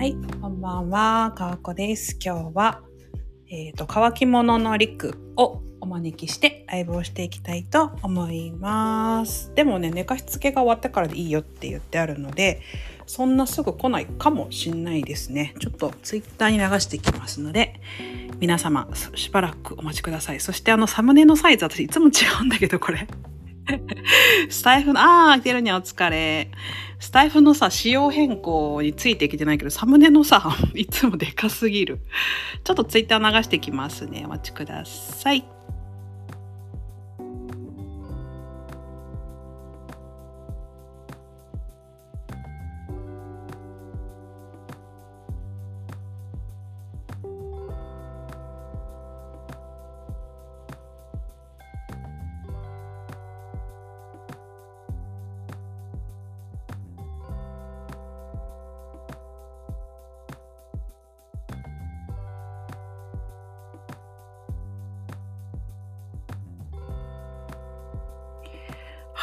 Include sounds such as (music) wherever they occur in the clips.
はい、こんばんは、かわこです。今日は、えっ、と、乾き物のリクをお招きしてライブをしていきたいと思います。でもね、寝かしつけが終わってからでいいよって言ってあるので、そんなすぐ来ないかもしんないですね。ちょっとツイッターに流していきますので、皆様しばらくお待ちください。そしてあのサムネのサイズ、私いつも違うんだけど、これ。(laughs) スタイフの、ああ、開けるにはお疲れ。スタイフのさ、仕様変更についてきてないけど、サムネのさ、(laughs) いつもでかすぎる。ちょっとツイッター流してきますね。お待ちください。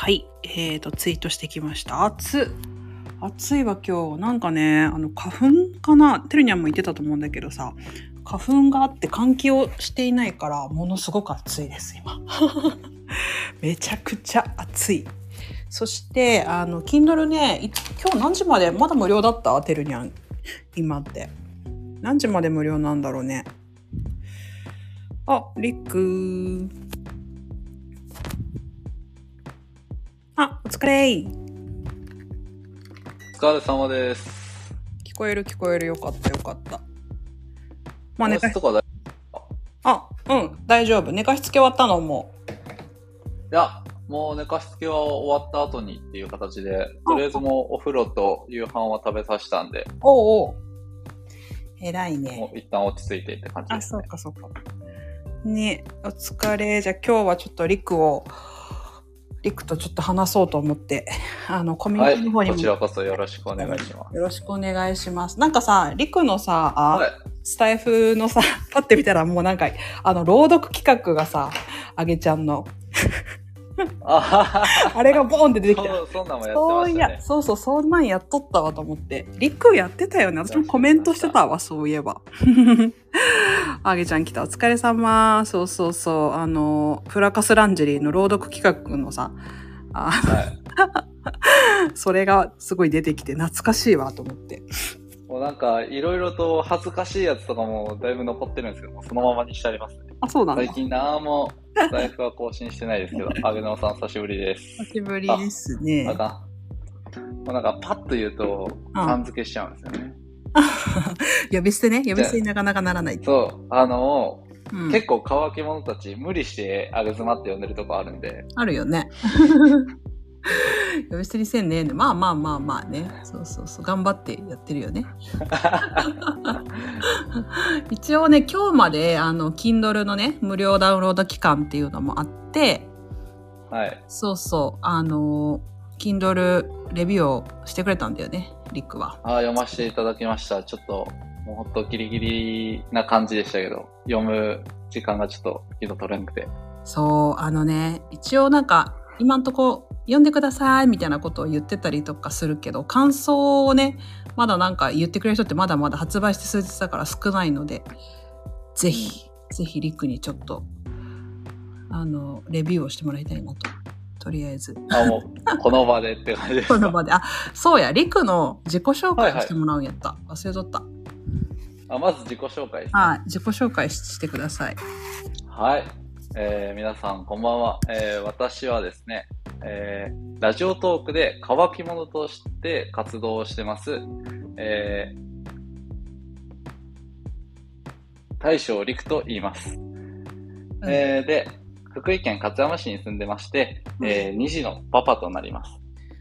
はい。えーと、ツイートしてきました。暑暑いわ今日。なんかね、あの、花粉かな？てるにゃんも言ってたと思うんだけどさ、花粉があって換気をしていないから、ものすごく暑いです、今。(laughs) めちゃくちゃ暑い。そして、あの、Kindle ね、今日何時まで？まだ無料だった？てるにゃん。今って。何時まで無料なんだろうね。あ、りっくー。あ、お疲れー。お疲れ様です。聞こえる聞こえるよかったよかった。まあ寝かし音質とかだいあ、うん、大丈夫。寝かしつけ終わったの？もや、もう寝かしつけは終わった後にっていう形で、とりあえずもうお風呂と夕飯は食べさせたんで、う。おうおう。偉いもね。う一旦落ち着いてって感じあ、そうですね。かそうか。ねお疲れ。じゃあ今日はちょっとリクを、リクとちょっと話そうと思って、(laughs) あの、コミュはい、ニティの方にも、こちらこそよろしくお願いします。よろしくお願いします。なんかさ、リクのさ、あはい。スタイフのさ、(laughs) パッて見たらもうなんか、あの、朗読企画がさ、あげちゃんの、(laughs) (laughs) あれがボーンって出てきた。そう、そんなんもやってましたね。そうそう、そんなんやっとったわと思って。リクやってたよね。私もコメントしてたわ、そういえば。(laughs) あげちゃん来た。お疲れ様。そうそうそう。あの、フラカスランジェリーの朗読企画のさ、あはい。(laughs) それがすごい出てきて懐かしいわと思って。もうなんか、いろいろと恥ずかしいやつとかもだいぶ残ってるんですけども、そのままにしてありますね。あ、そうなんだ。最近なんも、財布は更新してないですけど、あげのさん久しぶりです。久しぶりですねあ。かん。もうなんか、パッと言うと、うんさん付けしちゃうんですよね。呼び捨てね。呼び捨てになかなかならない。そう、あの、うん、結構乾き者たち無理してあげ妻って呼んでるとこあるんで、あるよね。(laughs) (laughs) 呼び捨てにせんね。まあまあまあまあね。そうそうそう。頑張ってやってるよね。(laughs) 一応ね、今日まで、あの、Kindle のね、無料ダウンロード期間っていうのもあって、はい。そうそう、あの、Kindle レビューをしてくれたんだよね、リックは。あー読ませていただきました。ちょっと、もうほんとギリギリな感じでしたけど、読む時間がちょっと、昨日取れなくて。そう、あのね、一応なんか、今んとこ読んでくださいみたいなことを言ってたりとかするけど、感想をね、まだなんか言ってくれる人ってまだまだ発売して数日だから少ないので、ぜひ、ぜひリックにちょっと、あの、レビューをしてもらいたいなと。とりあえず。あ、もう、この場でって感じですか？(laughs) この場で。あ、そうや、リクの自己紹介をしてもらうんやった。忘れとった。あまず自己紹介ね。はい、自己紹介ししてください。はい。えー皆さん、こんばんは。えー私はですね、えーラジオトークで乾き物として活動をしてます、えー大将陸と言います。えーで、福井県勝山市に住んでまして、え2児のパパとなります。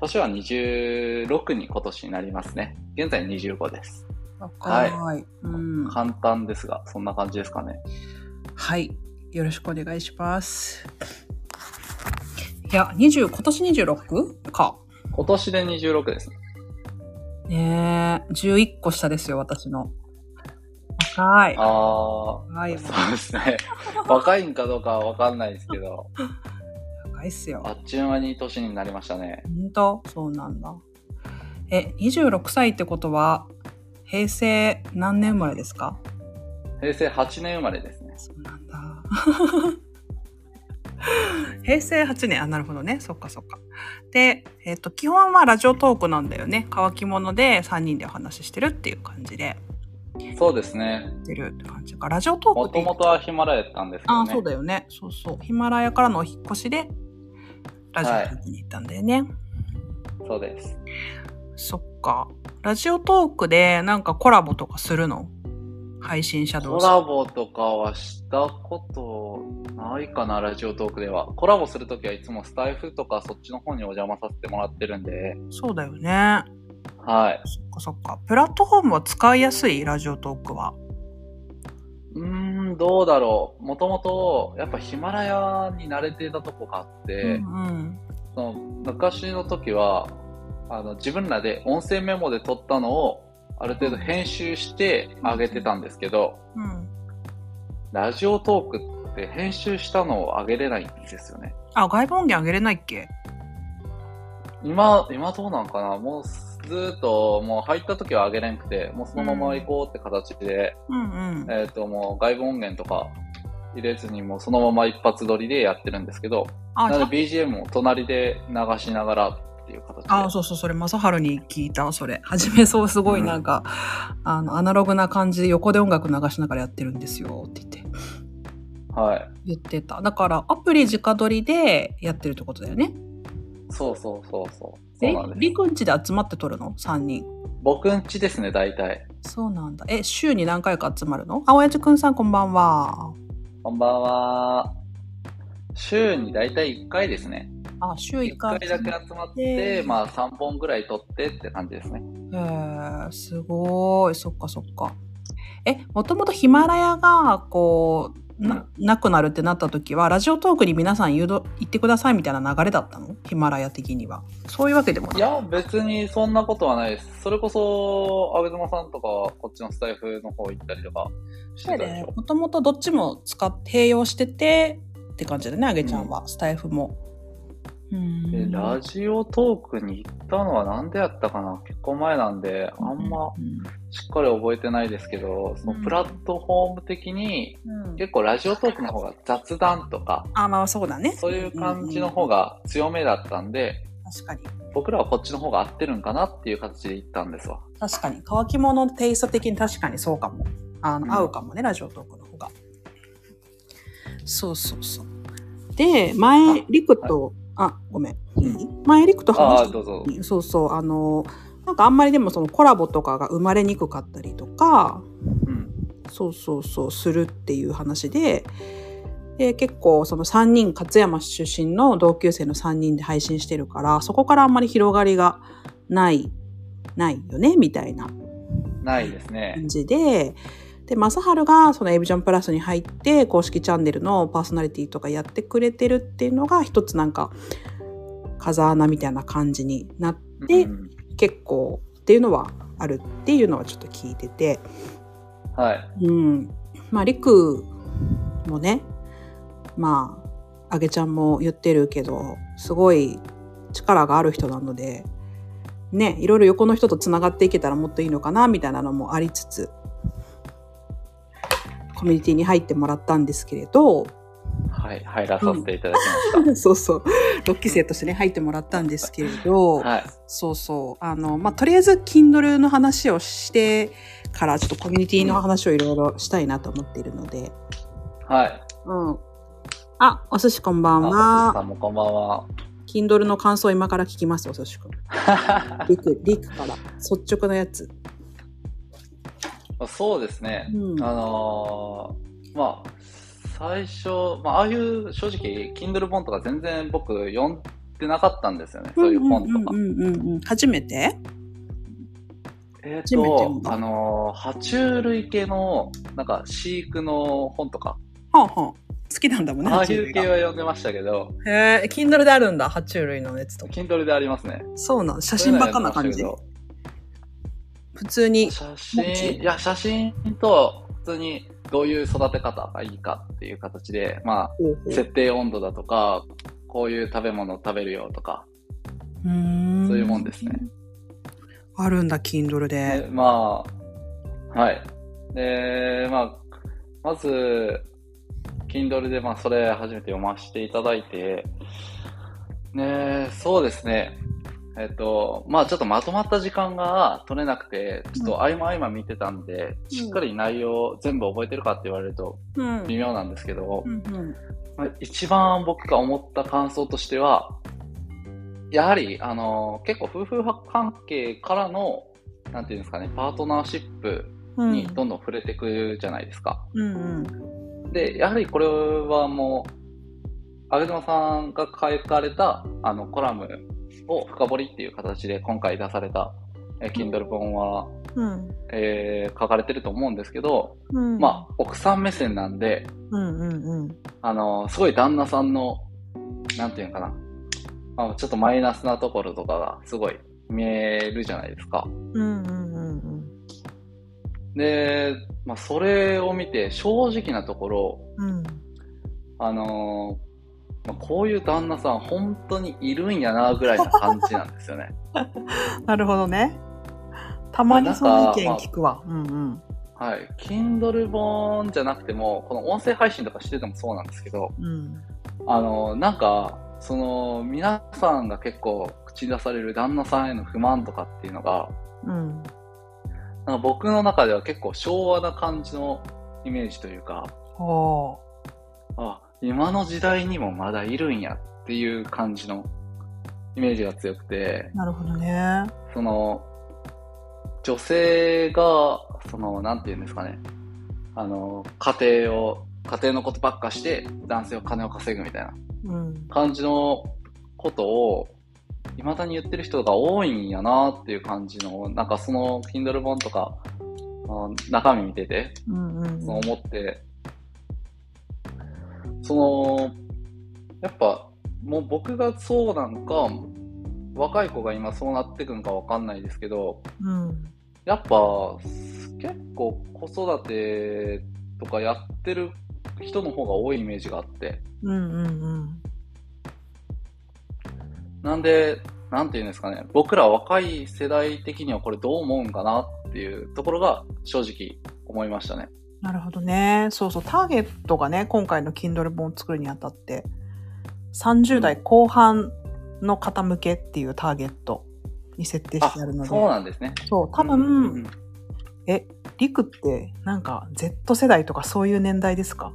年は26に今年になりますね。現在25です。若い。うん。簡単ですが、そんな感じですかね。はい。よろしくお願いします。いや、20、今年 26? か。今年で26ですね。ねえ、11個下ですよ、私の。若い。ああ、若いよ。そうですね。(laughs) 若いんかどうかはわかんないですけど、若いっすよ。あっちゅう間に年になりましたね。本当？そうなんだ。え、26歳ってことは、平成何年生まれですか？平成8年生まれですね。そうなんだ。平成8年、(laughs) あ、なるほどね。そっかそっか。で、えっ、と、基本はラジオトークなんだよね。乾き物で3人でお話ししてるっていう感じで。そうですね。てるって感じか。ラジオトークってもともとはヒマラヤやったんですけどあ、ね。そうだよね。そうそう。ヒマラヤからのお引っ越しで、ラジオトークに行ったんだよね。そうです。そっか。ラジオトークでなんかコラボとかするの？配信者同士。コラボとかはしたことないかな、ラジオトークでは。コラボするときはいつもスタイフとかそっちの方にお邪魔させてもらってるんで、そうだよね。はい。そっかそっか。プラットフォームは使いやすいラジオトークは？うーん、どうだろう。もともと、やっぱヒマラヤに慣れていたとこがあって、うんうん。その昔の時は、あの、自分らで音声メモで撮ったのを、ある程度編集して上げてたんですけど、うん。ラジオトークって編集したのを上げれないんですよね。あ、外部音源あげれないっけ？今、今どうなんかな？もうずーっと、もう入った時は上げれんくて、もうそのまま行こうって形で、うんうん。えっ、と、もう外部音源とか入れずに、もうそのまま一発撮りでやってるんですけど、あ、なので BGM も隣で流しながらっていう形で。あ、そうそう、それ、正春に聞いた、それ。はじめそう、すごいなんか、あの、アナログな感じで横で音楽流しながらやってるんですよ、って言って、はい。言ってた。だから、アプリ直撮りでやってるってことだよね。そうそうそうそう。えそうなん、んちで集まって撮るの ?3 人。僕んちですね、大体。そうなんだ。え、週に何回か集まるの？あ、おやじくんさんこんばんは。こんばんは。週に大体1回ですね。あ、週1 1回回だけ集まって、まあ3本ぐらい撮ってって感じですね。へえ、すごい。そっかそっか。え、もともとヒマラヤが、こう、な、なくなるってなった時は、ラジオトークに皆さん誘導、行ってくださいみたいな流れだったの？ヒマラヤ的には。そういうわけでもない。いや、別にそんなことはないです。それこそ、あげずまさんとか、こっちのスタイフの方行ったりとかしてたでしょ？もともとどっちも使って、併用してて、って感じだね、あげちゃんは。スタイフも。うんでラジオトークに行ったのはなんでやったかな？結構前なんで、あんまうんしっかり覚えてないですけど、そのプラットフォーム的に、うん結構ラジオトークの方が雑談とか、あ、まあそうだね。そういう感じの方が強めだったんで、確かに。僕らはこっちの方が合ってるんかなっていう形で行ったんですわ。確かに。乾き物のテイスト的に確かにそうかも。あの、うん合うかもね、ラジオトークの方が。そうそうそう。で、前、リクと、あ、ごめん。いい？前、リクと話しそうそう、あの、なんかあんまりでもそのコラボとかが生まれにくかったりとか、うん。そうそうそう、するっていう話で、で、結構その3人、勝山出身の同級生の3人で配信してるから、そこからあんまり広がりがない、ないよね、みたいなないですね。感じで、で、正春がそのエビジョンプラスに入って公式チャンネルのパーソナリティとかやってくれてるっていうのが一つなんか風穴みたいな感じになって、うん結構っていうのはあるっていうのはちょっと聞いてて、はい。うん。まあ、りくもね、まあ、あげちゃんも言ってるけど、すごい力がある人なので、ね、いろいろ横の人とつながっていけたらもっといいのかな、みたいなのもありつつ、コミュニティに入ってもらったんですけれど、はい。入らさせていただきまし (laughs) そうそう、6期生としてね、入ってもらったんですけれど、た。はい。そうそう。あの、まあ、とりあえず、Kindle の話をしてから、ちょっとコミュニティの話をいろいろしたいなと思っているので。はい。うん。あ、お寿司こんばんあ、お寿司は。さんもこんばんは。Kindle の感想を今から聞きます、お寿司くん。(laughs) リク、リクから。率直なやつ。そうですね。うんあのーまあ、最初、まあ、ああいう正直、Kindle 本とか全然僕読んでなかったんですよね。そういう本とか。うんうんうん。初めて？えっ、初めて読んと、だあのー爬虫類系の、なんか飼育の本とか、はあはあ。好きなんだもんね、ああ爬虫類がいう系は読んでましたけど、へえ、Kindle であるんだ、爬虫類のやつとか。Kindle でありますね。そうなん写真ばっかな感じそういう普通に。写真、いや、写真と、普通にどういう育て方がいいかっていう形で、まあ、設定温度だとか、こういう食べ物を食べるよとか、うーんそういうもんですね。あるんだ、Kindle で。でまあ、はい。で、まあ、まず、Kindle でまあそれ初めて読ませていただいて、ね、そうですね。えっと、まあちょっとまとまった時間が取れなくて、ちょっと合間合間見てたんで、うんしっかり内容全部覚えてるかって言われるとうん。微妙なんですけど、うんうん。まあ一番僕が思った感想としては、やはり、あの、結構夫婦関係からの、なんていうんですかね、パートナーシップうん。にどんどん触れていくじゃないですか。うんうん。で、やはりこれはもう、あげずまさんが書かれたあのコラムを深掘りっていう形で今回出された、えー Kindle 本は、うん。えー書かれてると思うんですけど、うん。まあ、奥さん目線なんで、うんうんうん。あの、すごい旦那さんの、なんていうのかな、まあ、ちょっとマイナスなところとかがすごい見えるじゃないですか。うんうんうんうん。で、まあ、それを見て正直なところ、うん。あのーまあ、こういう旦那さん本当にいるんやなぐらいな感じなんですよね。(laughs) なるほどね。たまにその意見聞くわ。うんうん。はい。Kindle 本じゃなくても、この音声配信とかしててもそうなんですけど、うん。あのーなんか、その、皆さんが結構口に出される旦那さんへの不満とかっていうのが、うん。なんか僕の中では結構昭和な感じのイメージというか、おあ、今の時代にもまだいるんやっていう感じのイメージが強くて、なるほどね。その、女性が、その、なんて言うんですかね、あの、家庭を、家庭のことばっかして、男性は金を稼ぐみたいなうん。感じのことを、未だに言ってる人が多いんやなっていう感じの、なんかその、Kindle 本とか、あ中身見てて、うんうんそう思って、その、やっぱ、もう僕がそうなんか、若い子が今そうなってくんかわかんないですけど、うん。やっぱ、結構子育てとかやってる人の方が多いイメージがあって、うんうんうん。なんで、なんていうんですかね、僕ら若い世代的にはこれどう思うんかなっていうところが正直思いましたね。なるほどね。そうそう。ターゲットがね、今回の Kindle 本を作るにあたって、30代後半の方向けっていうターゲットに設定あしてあるので。そうなんですね。そう、多うんうんう分、んえ、リクってなんか Z 世代とかそういう年代ですか？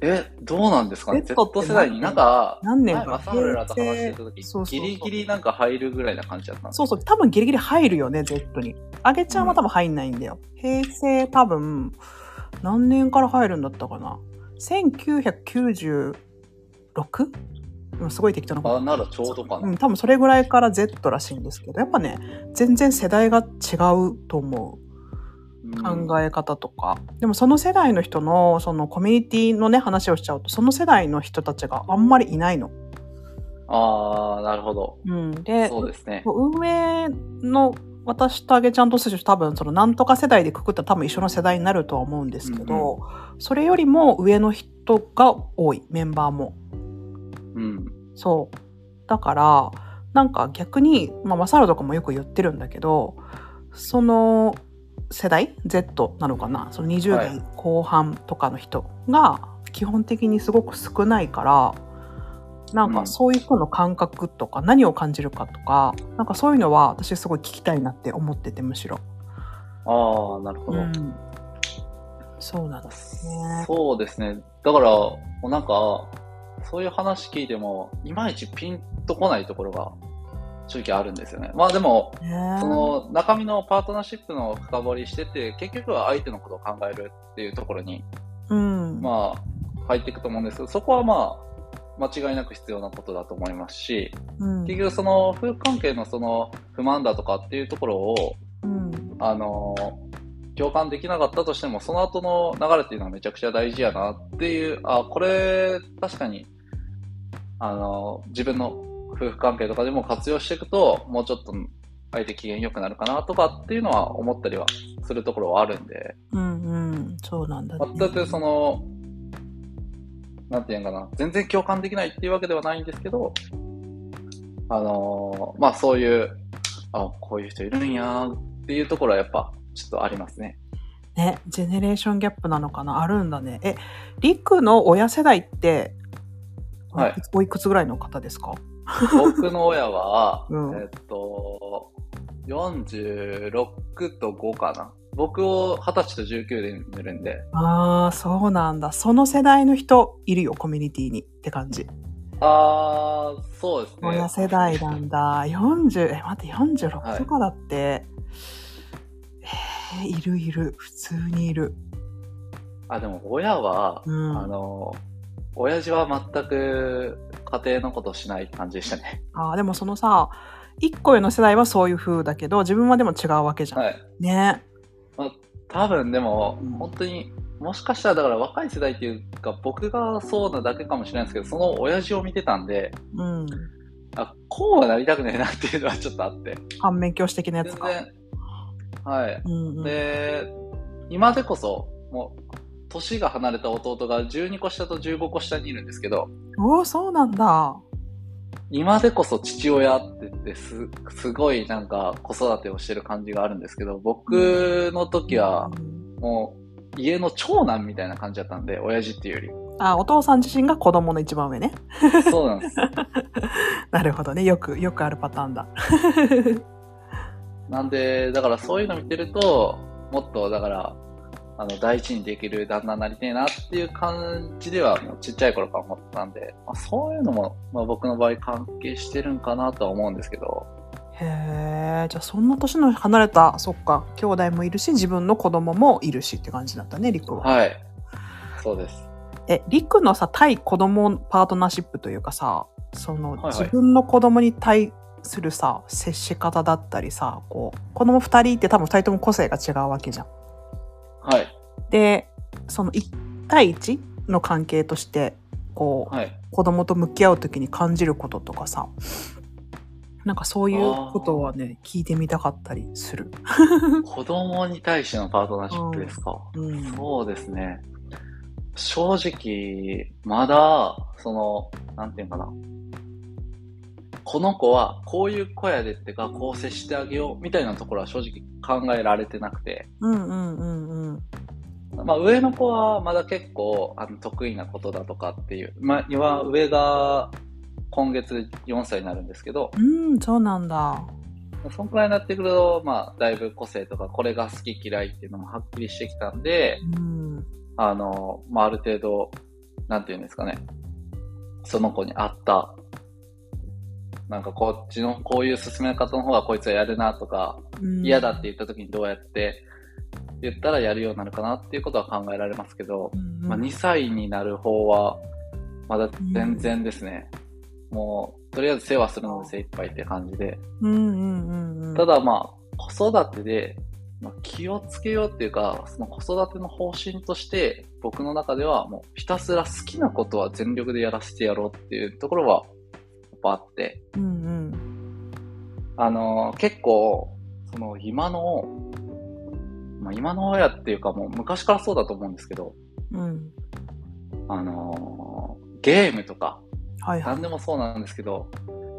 え、どうなんですかね？Z 世代になんか、何年か前マサムラと話してた時そうギリギリなんか入るぐらいな感じだったそうそう、多分ギリギリ入るよね、Z に。あげちゃんは多分入んないんだよ。平成多分、何年から入るんだったかな ?1996? うんすごい適当なことあ、ならちょうどかな。うん、多分それぐらいから Z らしいんですけど、やっぱね、全然世代が違うと思う。うん考え方とか。でもその世代の人の、そのコミュニティのね、話をしちゃうと、その世代の人たちがあんまりいないの。ああ、なるほど。うん。で、そうですね。運営の私とあげちゃんとすると多分そのなんとか世代でくくったら多分一緒の世代になるとは思うんですけど、それよりも上の人が多い、メンバーも。うん。そう。だから、なんか逆に、まあ、マサルとかもよく言ってるんだけど、その世代 ?Z なのかな？その20はい代後半とかの人が基本的にすごく少ないから、なんうんかそういう人の感覚とか何を感じるかとか、なんかそういうのは私すごい聞きたいなって思っててむしろ。ああ、なるほど。うん。そうなんですね。そうですね。だから、もうなんか、そういう話聞いても、いまいちピンとこないところが正直あるんですよね。まあでも、ねその中身のパートナーシップの深掘りしてて、結局は相手のことを考えるっていうところに、うん。まあ、入っていくと思うんですけど、そこはまあ、間違いなく必要なことだと思いますし、うん結局その夫婦関係のその不満だとかっていうところを、うん。あの共感できなかったとしても、その後の流れっていうのはめちゃくちゃ大事やなっていう、あ、これ、確かに、あの自分の夫婦関係とかでも活用していくと、もうちょっと相手機嫌良くなるかなとかっていうのは思ったりはするところはあるんで、うんうん。そうなんだね。全くその、なんていうのかな、全然共感できないっていうわけではないんですけど、あのまあそういう、あ、こういう人いるんやっていうところはやっぱちょっとありますね。ね、ジェネレーションギャップなのかなあるんだね。え、リクの親世代って、はいおいくつぐらいの方ですか？僕の親は、うんえっと、46と5かな。僕を20歳と19で見るんで、ああ、そうなんだ。その世代の人いるよ、コミュニティにって感じ。あー、そうですね。親世代なんだ。40、え、待って、46はいとかだって、えー、いるいる。普通にいる。あ、でも親は、うん。あの、親父は全く家庭のことしない感じでしたね。あーでもそのさ、一個上の世代はそういう風だけど、自分はでも違うわけじゃん。はい。ね。多分でもうん、本当に、もしかしたらだから若い世代っていうか、僕がそうなだけかもしれないですけど、その親父を見てたんで、うん。あ、こうはなりたくねえなっていうのはちょっとあって。反面教師的なや全つか。然、はい。うんうん、で、今でこそ、もう、年が離れた弟が12個下と15個下にいるんですけど、おお、そうなんだ。今でこそ父親って言ってす、すごいなんか子育てをしてる感じがあるんですけど、僕の時はうんもう家の長男みたいな感じだったんで、親父っていうよあ、お父さん自身が子供の一番上ね。り。そうなんです。(laughs) なるほどね。よく、よくあるパターンだ。なんで、だからそういうの見てると、もっとだから、あの、第一にできる旦那になりたいなっていう感じでは、もうちっちゃい頃から思ってたんで、まあ、そういうのも、まあ、僕の場合関係してるんかなとは思うんですけど、へえ、じゃあそんな年の離れた、そっか、兄弟もいるし、自分の子供もいるしって感じだったね、リクは。はい。そうです。え、リクのさ、対子供パートナーシップというかさ、その、はいはい自分の子供に対するさ、接し方だったりさ、こう、子供二人って多分二人とも個性が違うわけじゃん。はい。で、その一対一の関係として、こう、はい。子供と向き合う時に感じることとかさ、なんかそういうことはね、聞いてみたかったりする。(laughs) 子供に対してのパートナーシップですか？うん。そうですね。正直、まだ、その、なんていうのかな。この子はこういう子やでってか、こう接してあげようみたいなところは正直考えられてなくて。うんうんうんうん。まあ上の子はまだ結構あの得意なことだとかっていう。まあ今上が今月4歳になるんですけど、うん、そうなんだ。そんくらいになってくると、まあだいぶ個性とかこれが好き嫌いっていうのもはっきりしてきたんで、うん。あの、まあ、ある程度、なんていうんですかね。その子に合った、なんかこっちのこういう進め方の方がこいつはやるなとか、うん嫌だって言った時にどうやって言ったらやるようになるかなっていうことは考えられますけど、うんうんまあ、2歳になる方は、まだ全然ですね。もう、とりあえず世話するので精一杯って感じで。うんうんうんうん。ただまあ、子育てで、まあ、気をつけようっていうか、その子育ての方針として、僕の中ではもうひたすら好きなことは全力でやらせてやろうっていうところは、やっぱあって、うんうん。あのー結構、その今の、まあ、今の親っていうかもう昔からそうだと思うんですけど、うん。あのーゲームとか、はいはい何。でもそうなんですけど、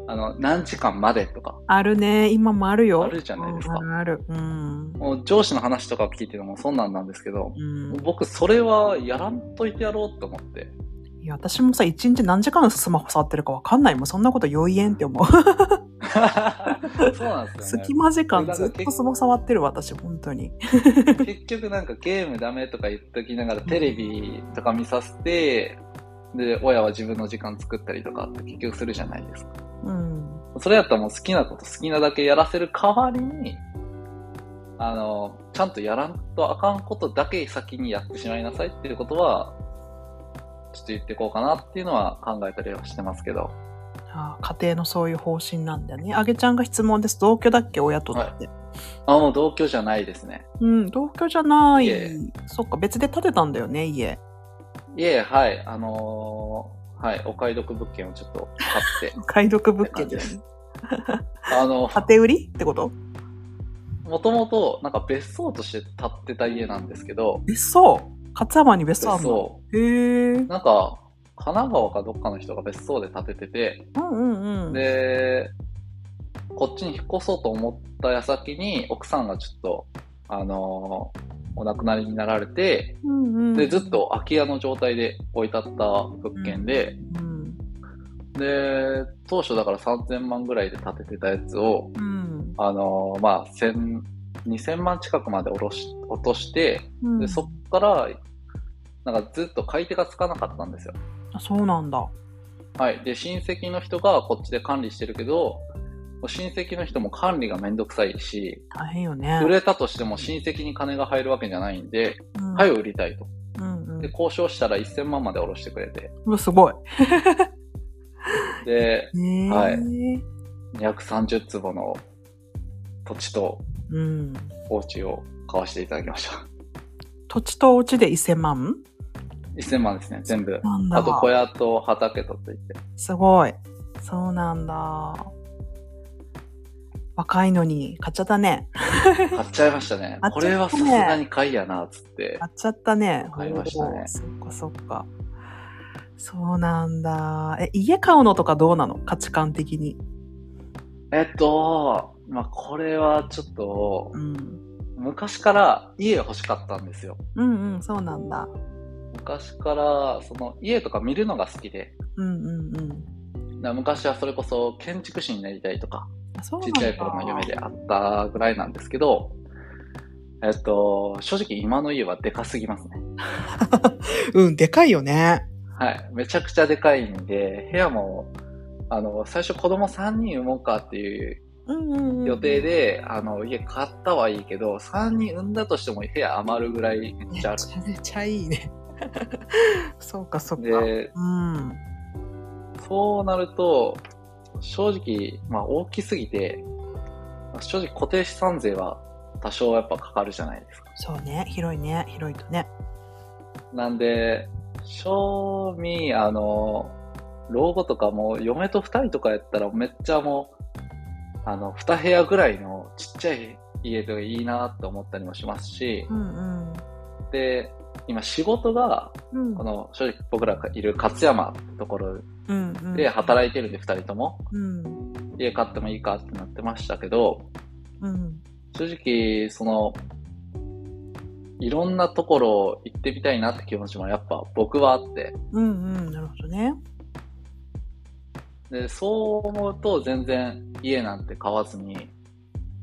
あの、何時間までとか、あるね。今もあるよ。あるじゃないですかうんある。うん。もう上司の話とか聞いてるのもそんなんなんですけど、うん。僕それはやらんといてやろうと思って。いや、私もさ、一日何時間スマホ触ってるかわかんないもん。そんなこと余言って思う。(laughs) そうなんですよね隙。間時間ずっとスマホ触ってる私、本当に。結局なんかゲームダメとか言っときながらテレビとか見させて、で、親は自分の時間作ったりとかって結局するじゃないですか。うん。それやったらもう好きなこと好きなだけやらせる代わりに、あの、ちゃんとやらんとあかんことだけ先にやってしまいなさいっていうことは、ちょっと言っていこうかなっていうのは考えたりはしてますけど。家庭のそういう方針なんだよね。あげちゃんが質問です。同居だっけ？親とって。あ、もう同居じゃないですね。うん、同居じゃない。そっか、別で建てたんだよね、家。いえ、はい、あのーはい、お買い得物件をちょっと買って、(laughs) 解読物件でって感じあの、建て売りってこと？もともと、なんか別荘として建ってた家なんですけど、別荘？勝山に別荘あるの？別荘、へえ。なんか、神奈川かどっかの人が別荘で建ててて、うんうんうん。で、こっちに引っ越そうと思った矢先に、奥さんがちょっと、あのーお亡くなりになられて、うんうん。で、ずっと空き家の状態で置いてあった物件で、うん。で、当初だから3000万ぐらいで建ててたやつを、うん。あのーまあ、1000、2000万近くまで下ろし、落として、うん。で、そっから、なんかずっと買い手がつかなかったんですよ。あそうなんだ。はい。で、親戚の人がこっちで管理してるけど、親戚の人も管理がめんどくさいし、大変よね。売れたとしても親戚に金が入るわけじゃないんで、うん、はい、売りたいと。うんうんで、交渉したら1000万まで下ろしてくれて、うわ、すごい。で、(laughs) ねはい230坪の土地とうん。お家を買わせていただきました。土地とお家で1000万？1000万ですね、全部。あと小屋と畑とついて。すごい。そうなんだ。若いのに買っちゃったね。買っちゃいましたね (laughs) たねれはさすがに買いやな、つって。買っちゃったね。買いましたねそっかそっか。そうなんだ。え、家買うのとかどうなの？価値観的に。えっと、まあ、これはちょっとう、ん。昔から家欲しかったんですよ。うんうん、そうなんだ。昔から、その家とか見るのが好きで、うんうんうん。だ昔はそれこそ建築士になりたいとか、ちっちゃい頃の夢であったぐらいなんですけど、えっと、正直今の家はでかすぎますね。(laughs) うん、でかいよね。はい。めちゃくちゃでかいんで、部屋も、あの、最初子供3人産もうかっていう。予定で、あの、家買ったはいいけど、3人産んだとしても部屋余るぐらいめっめちゃある。ちゃめちゃいいね。(laughs) そうか、そうか。で、うん。そうなると、正直、まあ大きすぎて、正直固定資産税は多少やっぱかかるじゃないですか。そうね。広いね。広いとね。なんで、正味、あの、老後とかも嫁と二人とかやったらめっちゃもう、あの、二部屋ぐらいのちっちゃい家とかいいなって思ったりもしますしう、んで、今仕事が、うん。この正直僕らがいる勝山ってところ。で働いてるんで二人とも、うん。家買ってもいいかってなってましたけど、うん。正直、その、いろんなところ行ってみたいなって気持ちもやっぱ僕はあって、うんうん。なるほどね。で、そう思うと全然家なんて買わずに、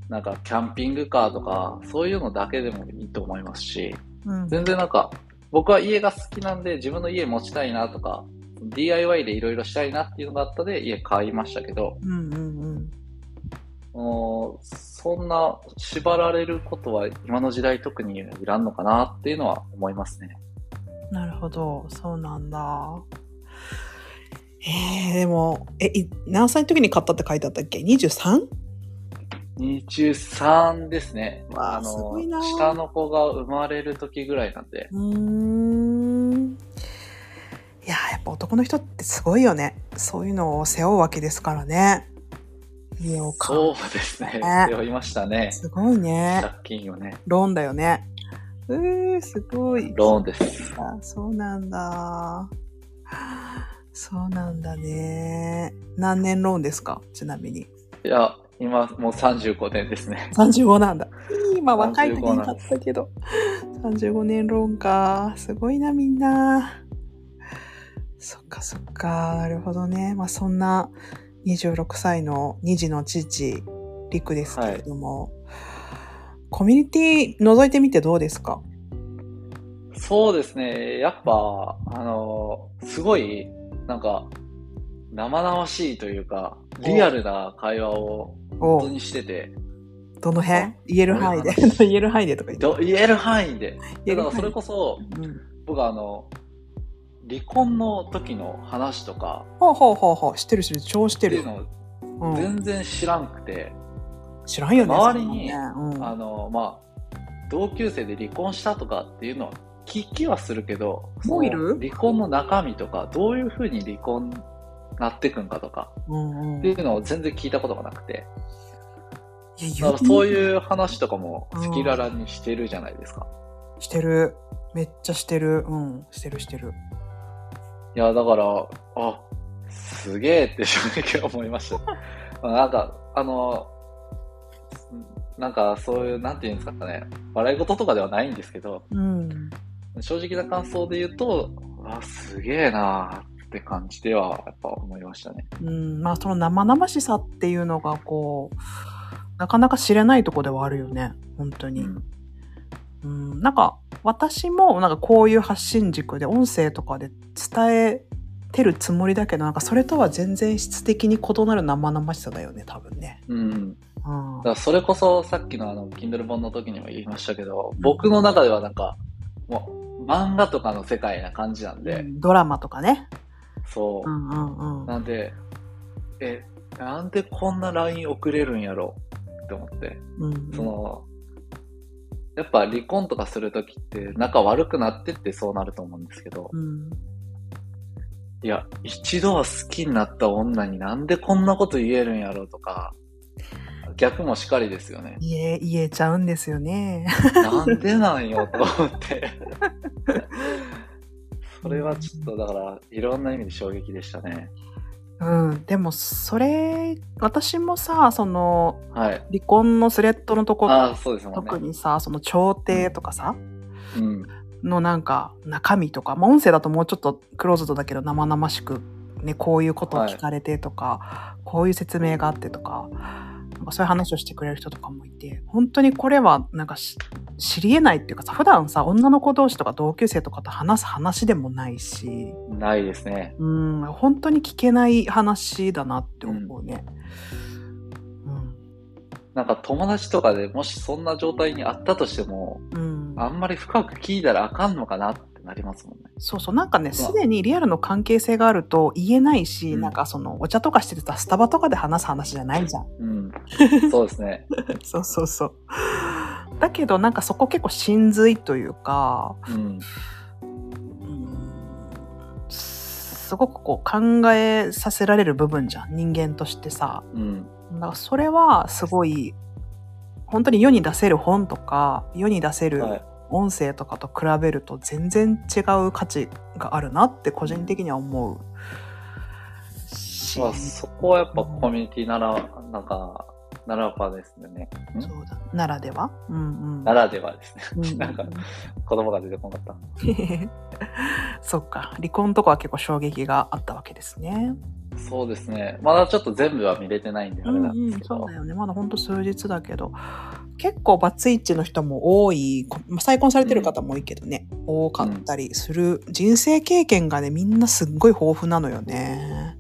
なんかキャンピングカーとか、そういうのだけでもいいと思いますし、うん。全然なんか、僕は家が好きなんで自分の家持ちたいなとか、DIY でいろいろしたいなっていうのがあったで家買いましたけど、うんうんうん。もうそんな縛られることは今の時代特にいらんのかなっていうのは思いますね。なるほど。そうなんだ。えー、でも、え、い何歳の時に買ったって書いてあったっけ ?23? 23ですね。わああの下の子が生まれる時ぐらいなんで、うーん。いやー、やっぱ男の人ってすごいよね。そういうのを背負うわけですからね。家を買う。そうですね。ね背負いましたね。すごいね。借金をね。ローンだよね。うー、すごい。ローンです。あそうなんだ。そうなんだね。何年ローンですか？ちなみに。いや、今もう35年ですね。35なんだ。(laughs) 今若い時35に買ったけど。35年ローンか。すごいな、みんな。そっかそっか。なるほどね。まあそんな26歳の2児の父、リクですけれども、コミュニティ覗いてみてどうですか？そうですね。やっぱ、あの、すごい、なんか、生々しいというか、リアルな会話を本当おにしてて、どの辺？あ言える範囲で。(laughs) 言える範囲でとか言って。ど言える範囲で。だからそれこそ、うん僕はあの、離婚の時の話とかほうほうほうほう。知ってる知ってる。超知っるってていう。の全然知らんくて、知らんよね。周りにねうんあの、まあ、同級生で離婚したとかっていうのは聞きはするけど、もういる？離婚の中身とか、どういうふうに離婚なってくんかとか、うんうんっていうのを全然聞いたことがなくて、だからそうう。いう話とかも赤裸々にしてるじゃないですか。してる。めっちゃしてる。うん。してるしてる。いや、だから、あ、すげえって正直思いました。ま (laughs) あなんか、あの、なんかそういう、なんていうんですかね、笑い事とかではないんですけど、うん。正直な感想で言うと、あ、すげえなーって感じでは、やっぱ思いましたね。うん。まあ、その生々しさっていうのが、こう、なかなか知れないとこではあるよね。本当に。うん。うん。なんか、私も、なんかこういう発信軸で音声とかで伝えてるつもりだけど、なんかそれとは全然質的に異なる生々しさだよね、多分ね。うん。うんだからそれこそさっきのあの、Kindle 本の時にも言いましたけど、僕の中ではなんか、もう、漫画とかの世界な感じなんで、うんドラマとかね。そうう。んうんうん。なんで、え、なんでこんな LINE 送れるんやろ？って思って。うんその、やっぱ離婚とかするときって仲悪くなってってそうなると思うんですけど、うんいや、一度は好きになった女になんでこんなこと言えるんやろとか、逆もしかりですよね。言え、言えちゃうんですよね。なんでなんよと思って。(laughs) それはちょっとだから、いろんな意味で衝撃でしたね。うん。でも、それ、私もさ、その、はい。離婚のスレッドのとこああ、そうですもんね。特にさ、その調停とかさ、うん。のなんか中身とか、まあ、音声だともうちょっとクローズドだけど生々しく、ね、こういうことを聞かれてとか、こういう説明があってとか、かそういう話をしてくれる人とかもいて、本当にこれはなんかし知り得ないっていうかさ、普段さ、女の子同士とか同級生とかと話す話でもないし、ないですね。うん、本当に聞けない話だなって思うね。なんか友達とかでもしそんな状態にあったとしても、うん。うん。あんまり深く聞いたらあかんのかなってなりますもんね。そうそう。なんかね、まあすでにリアルの関係性があると言えないし、うんなんかその、お茶とかしててさ、スタバとかで話す話じゃないじゃん。うん。そうですね。(laughs) そうそうそう。だけど、なんかそこ結構真髄というか、うん。うんすごくこう考えさせられる部分じゃん。人間としてさ。うん。だからそれはすごい、本当に世に出せる本とか、世に出せるはい。音声とかと比べると全然違う価値があるなって個人的には思うし。まあ、そこはやっぱコミュニティなら、なんか、ならばですね。ん？そうだ。ならでは？うんうん。ならではですね。うんうん (laughs) なんか、言葉が出てこなかった。(laughs) そっか。離婚とかは結構衝撃があったわけですね。そうですね。まだちょっと全部は見れてないんであれなんですけど。そうだよね。まだほんと数日だけど。結構バツイチの人も多い、再婚されてる方も多いけどね、多かったりする、人生経験がね、みんなすっごい豊富なのよね。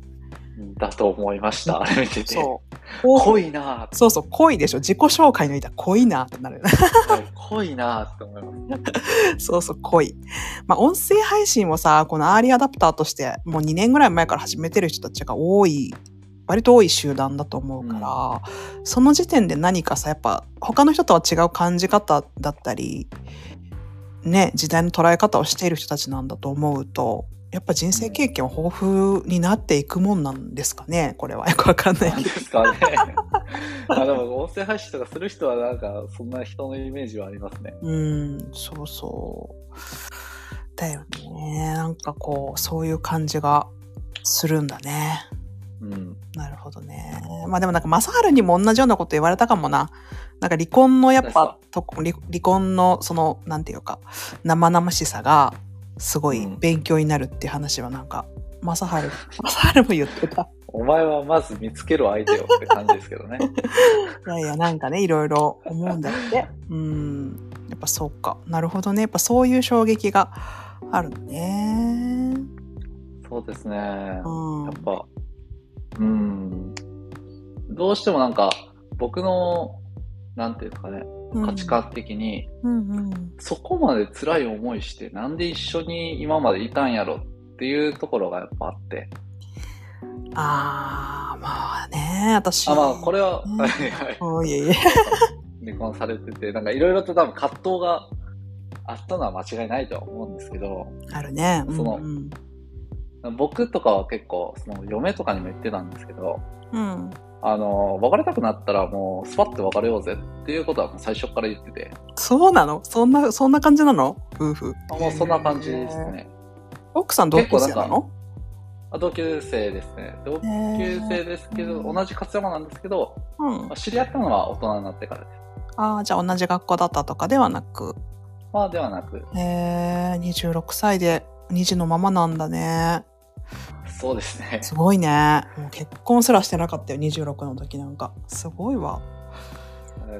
だと思いました。あれ見てて。そう。(laughs) 濃いなぁそうそう、濃いでしょ。自己紹介の板濃いなってなる。はい濃いなぁって思います。そうそう、濃い。まあ、音声配信をさ、このアーリーアダプターとして、もう2年ぐらい前から始めてる人たちが多い、割と多い集団だと思うから、その時点で何かさ、やっぱ他の人とは違う感じ方だったり、ね、時代の捉え方をしている人たちなんだと思うと、やっぱ人生経験は豊富になっていくもんなんですかねこれはよくわかんない。ですかね。(laughs) あでも、音声配信とかする人はなんか、そんな人のイメージはありますね。うん、そうそう。だよね。なんかこう、そういう感じがするんだね。うん。なるほどね。まあでもなんか、正治にも同じようなこと言われたかもな。なんか離婚のやっぱ、離婚のその、なんていうか、生々しさが、すごいうん勉強になるっていう話はなんか、正治、正治も言ってた。(laughs) お前はまず見つける相手よって感じですけどね。(laughs) いやいや、なんかね、いろいろ思うんだって。うん。やっぱそうか。なるほどね。やっぱそういう衝撃があるのね。そうですね。うん。やっぱ、うん。どうしてもなんか、僕の、なんていうんですかね、価値観的に。そこまで辛い思いして、なんで一緒に今までいたんやろっていうところがやっぱあって。ああ、まあね、私。あ、まあ、これは、うんはいはい (laughs) おいえいえ。(laughs) 離婚されてて、なんかいろいろと多分葛藤があったのは間違いないとは思うんですけど、あるね。そのうん僕とかは結構、その嫁とかにも言ってたんですけど、うん。あの、別れたくなったらもうスパッと別れようぜっていうことは最初から言ってて、そうなの？そんな、そんな感じなの？夫婦。あもうそんな感じですね。奥さん同級生なの？あ同級生ですね。同級生ですけど、うん同じ勝山なんですけど、うんまあ。知り合ったのは大人になってからです。ああ、じゃあ同じ学校だったとかではなく。まあではなく、へえ、26歳で2児のままなんだね。そうですね。すごいね。もう結婚すらしてなかったよ、26の時なんか。すごいわ。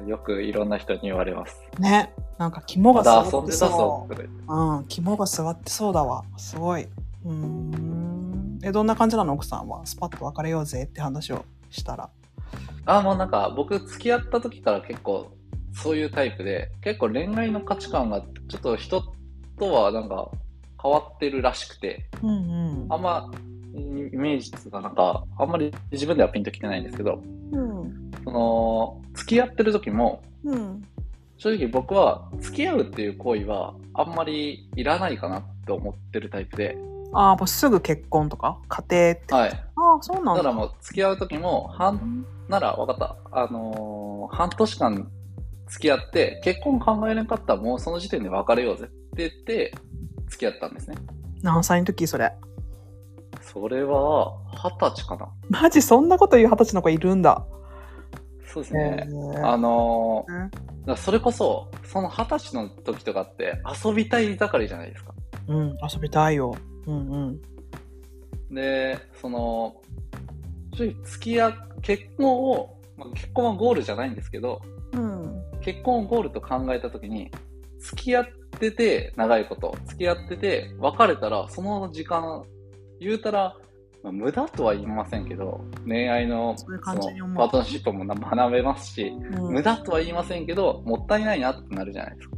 よくいろんな人に言われます。ね。なんか肝が座ってそ。とか言ってう。うん、肝が座ってそうだわ。すごい。うーん。え、どんな感じなの奥さんは？スパッと別れようぜって話をしたら。あ、もうなんか僕付き合った時から結構そういうタイプで、結構恋愛の価値観がちょっと人とはなんか変わってるらしくて、うんうん。あんまイメージがなんかあんまり自分ではピンときてないんですけど、うん。その付き合ってる時もうん。正直僕は付き合うっていう行為はあんまりいらないかなって思ってるタイプで、ああ、もうすぐ結婚とか？家庭って。はい。ああ、そうなんだ。だからもう付き合う時も半なら分かった。あのー半年間付き合って、結婚考えなかったらもうその時点で別れようぜって言って付き合ったんですね。何歳の時それ？それは二十歳かな。マジそんなこと言う二十歳の子いるんだ。そうですね。へあのーそれこそ、その二十歳の時とかって遊びたい盛りじゃないですか。うん、遊びたいよ。うんうん。で、その、付き合う、結婚を、まあ、結婚はゴールじゃないんですけど、うん。結婚をゴールと考えたときに、付き合ってて、長いこと、付き合ってて、別れたら、その時間、言うたら、まあ無駄とは言いませんけど、恋愛のそのパートナーシップもな学べますし、うん無駄とは言いませんけど、もったいないなってなるじゃないですか。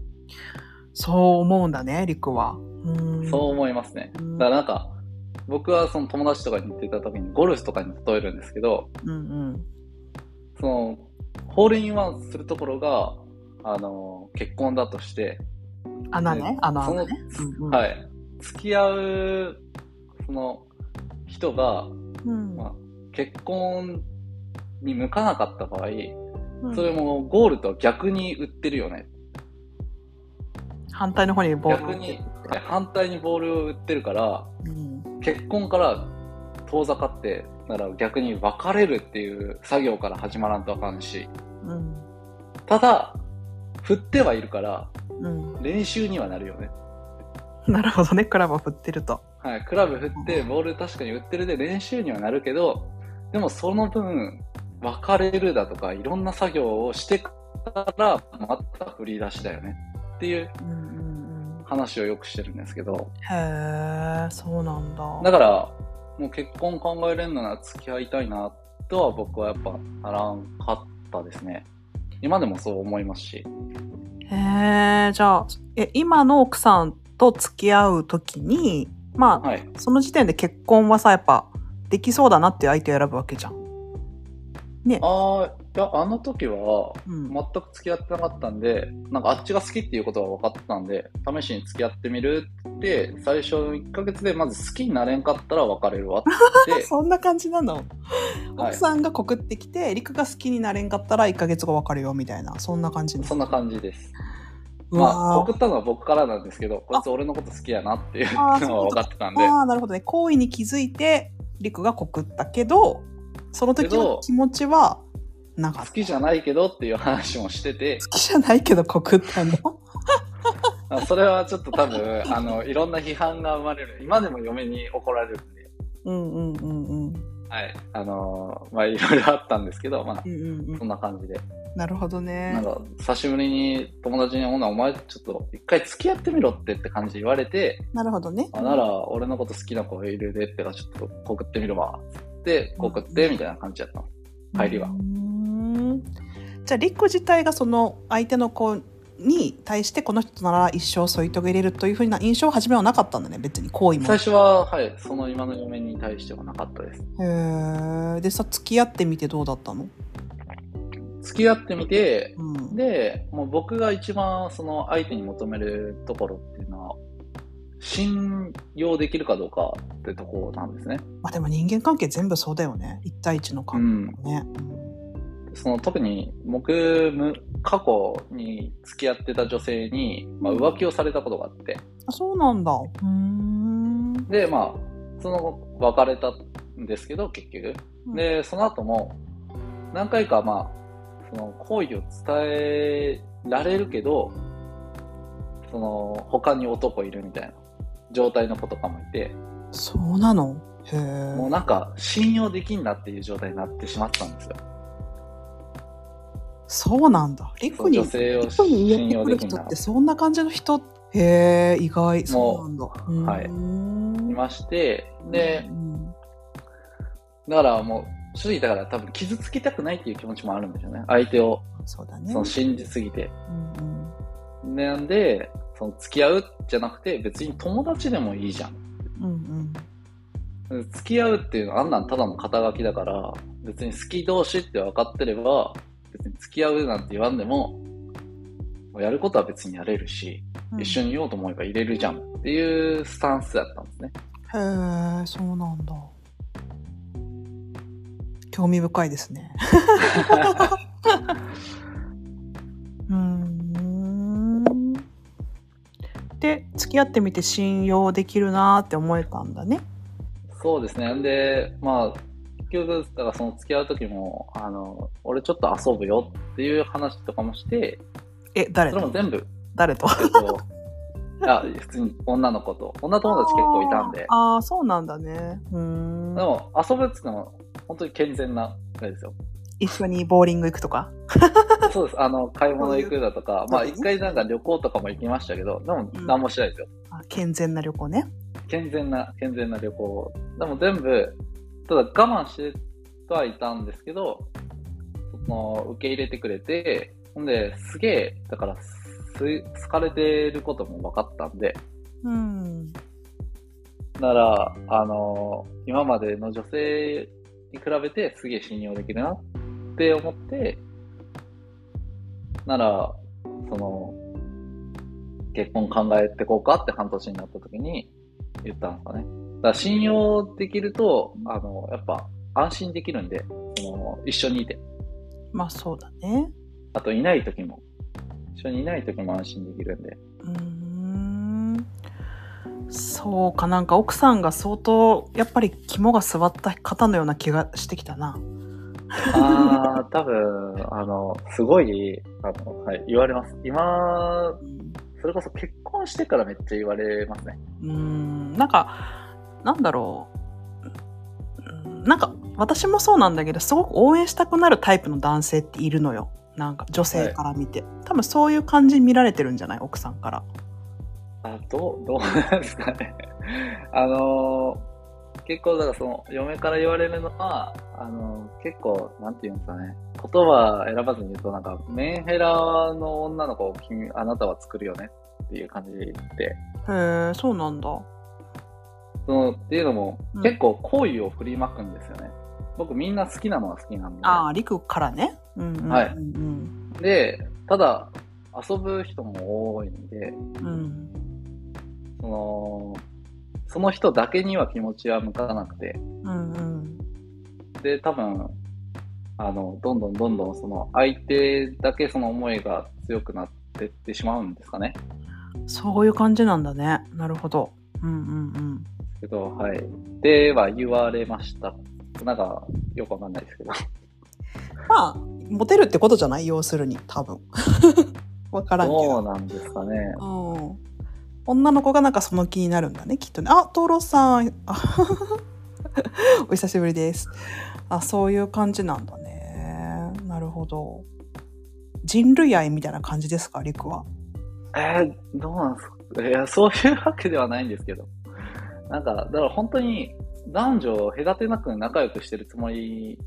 そう思うんだね、リクは。うん。そう思いますね。うんだからなんか、僕はその友達とかに行ってた時にゴルフとかに例えるんですけど、うんうん。その、ホールインワンするところが、あの、結婚だとして、穴ね穴ね。うんうんはい。付き合う、その、人が、うんまあ、結婚に向かなかった場合、うんそれもゴールとは逆に売ってるよね。反対の方にボールを逆に、反対にボールを売ってるから、うん。結婚から遠ざかって、なら逆に別れるっていう作業から始まらんとあかんし、うん。ただ、振ってはいるから、うん。練習にはなるよね。(laughs) なるほどね、クラブを振ってると。はい、クラブ振って、ボール確かに打ってるで練習にはなるけど、でもその分、別れるだとか、いろんな作業をしてから、また振り出しだよね。っていううんうん話をよくしてるんですけど、うん。へえ、そうなんだ。だから、もう結婚考えれんのなら付き合いたいな、とは僕はやっぱならんかったですね。今でもそう思いますし。へえ、じゃあ、え、今の奥さんと付き合うときに、まあ、はい。その時点で結婚はさ、やっぱ、できそうだなっていう相手を選ぶわけじゃん。ね。ああ、いや、あの時は、うん。全く付き合ってなかったんで、なんかあっちが好きっていうことは分かってたんで、試しに付き合ってみるって、最初の1ヶ月でまず好きになれんかったら別れるわって (laughs) そんな感じなの、はい奥さんが告ってきて、リクが好きになれんかったら1ヶ月後別れようみたいな、そんな感じそんな感じです。うまあ、わ送ったのは僕からなんですけど、こいつ俺のこと好きやなっていうのは分かってたんで、ああ、なるほどね。行為に気づいて、リクが告ったけど、その時の気持ちは、なかった。好きじゃないけどっていう話もしてて、好きじゃないけど告ったの？(laughs) あそれはちょっと多分、あの、いろんな批判が生まれる。今でも嫁に怒られるんで、うんうんうんうん。はい。あのーまあ、いろいろあったんですけど、まあう、んうんうんそんな感じで。なるほどねなん。か、久しぶりに友達に、ほな、お前ちょっと一回付き合ってみろってって感じで言われて、なるほどね。あなら、俺のこと好きな子がいるでってか、ちょっと告ってみるわ。で、告って、みたいな感じやったの。入りはうーんじゃあ、リク自体がその相手の子に対して、この人なら一生添い遂げれるというふうな印象は初めはなかったんだね、別に行為も。最初は、はい、その今の嫁に対してはなかったです。へえ。でさ、付き合ってみてどうだったの？付き合ってみて、うん。で、もう僕が一番その相手に求めるところっていうのは、信用できるかどうかってところなんですね。まあでも人間関係全部そうだよね。一対一のう関ん。係ね。その特に僕む過去に付き合ってた女性に、まあ、浮気をされたことがあってあ、そうなんだ。うーん。でまあその後別れたんですけど結局でその後も何回かまあその好意を伝えられるけど、その他に男いるみたいな状態の子とかもいて、そうなの？へえ。もうなんか信用できんなっていう状態になってしまったんですよ。そうなんだ。リクに、女性を信用できんな人ってそんな感じの人？へえ、意外。もうそうなんだ。はいいまして、でう、んだからもう、正直だから多分傷つきたくないっていう気持ちもあるんですよね。相手をそうだね。その信じすぎて。うんうんなんで、その付き合うじゃなくて別に友達でもいいじゃん。うんうん。付き合うっていうのはあんなんただの肩書きだから、別に好き同士って分かってれば、別に付き合うなんて言わんでも、もうやることは別にやれるし、うん一緒にいようと思えば入れるじゃんっていうスタンスだったんですね。へえ、そうなんだ。興味深いですね。(laughs) うーん。で、付き合ってみて信用できるなーって思えたんだね。そうですね。んで、まあ、結局、だからその付き合う時も、あの、俺ちょっと遊ぶよっていう話とかもして、え、誰と？それも全部、誰と？えっと、あ普通に女の子と、女友達結構いたんで、ああ、そうなんだね。うーんで。も遊ぶって言っても、本当に健全な、あれですよ。一緒にボーリング行くとか？そうです。あの、買い物行くだとか、(laughs) まあ一回なんか旅行とかも行きましたけど、でもうん何もしないですよ。あ健全な旅行ね。健全な、健全な旅行。でも全部、ただ我慢してはいたんですけど、その、受け入れてくれて、ほんで、すげえ、だから、す、好かれてることも分かったんで、うん。だから、あの、今までの女性に比べてすげえ信用できるなって思って、なら、その、結婚考えてこうかって半年になった時に言ったんですかね。だ信用できると、あの、やっぱ安心できるんで、その、一緒にいて。まあそうだね。あといない時も、一緒にいない時も安心できるんで。うーん。そうかなんか奥さんが相当やっぱり肝が据わった方のような気がしてきたな。ああ、多分、あの、すごい、あの、はい、言われます。今、うんそれこそ結婚してからめっちゃ言われますね。うーんなんかなんだろう。うんなんか私もそうなんだけどすごく応援したくなるタイプの男性っているのよ。なんか女性から見て、多分そういう感じに見られてるんじゃない？奥さんから。あ、どう、どうなんですかね。(laughs) あのー結構、だからその、嫁から言われるのは、あのー結構、なんていうんですかね。言葉選ばずに言うと、なんか、メンヘラの女の子を君、あなたは作るよねっていう感じで言って、へえそうなんだその、っていうのもうん、結構好意を振りまくんですよね。僕みんな好きなのは好きなんで。ああ陸からね。うんうんうんはい。うんで、ただ、遊ぶ人も多いんで、うん。その、その人だけには気持ちは向かなくて、うんうん。で、多分、あの、どんどんどんどんその相手だけその思いが強くなってってしまうんですかね。そういう感じなんだね。なるほど。うんうんうんけど、はい。では言われました。なんか、よくわかんないですけど。(laughs) まあモテるってことじゃない？要するに多分。(laughs) わからんけど。どうなんですかね。うん。女の子がなんかその気になるんだねきっとね。あトロさん。あ (laughs) お久しぶりです。あそういう感じなんだね。なるほど。人類愛みたいな感じですかリクは？えー、どうなんですか？いや、そういうわけではないんですけど。なんか、だから本当に男女を隔てなく仲良くしてるつもり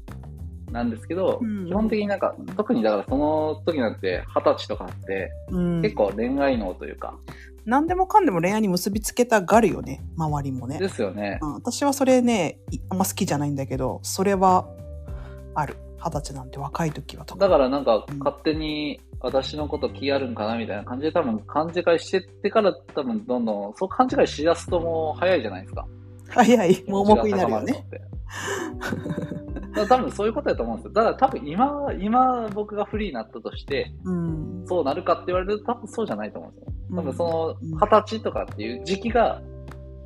なんですけど、うん。基本的になんか、特にだからその時なんて二十歳とかあって、うん。結構恋愛脳というか、何でもかんでも恋愛に結びつけたがるよね周りもね、ですよね。うん、私はそれねいあんま好きじゃないんだけどそれはある二十歳なんて若い時はとかだからなんかうん勝手に私のこと気あるんかなみたいな感じで多分勘違いしてってから多分どんどんそう勘違いしだすともう早いじゃないですか。早い盲目になるよね。(laughs) 多分そういうことだと思うんですよ。だから多分今、今僕がフリーになったとして、うんそうなるかって言われると多分そうじゃないと思うんですよ。多分そうんの二十歳とかっていう時期が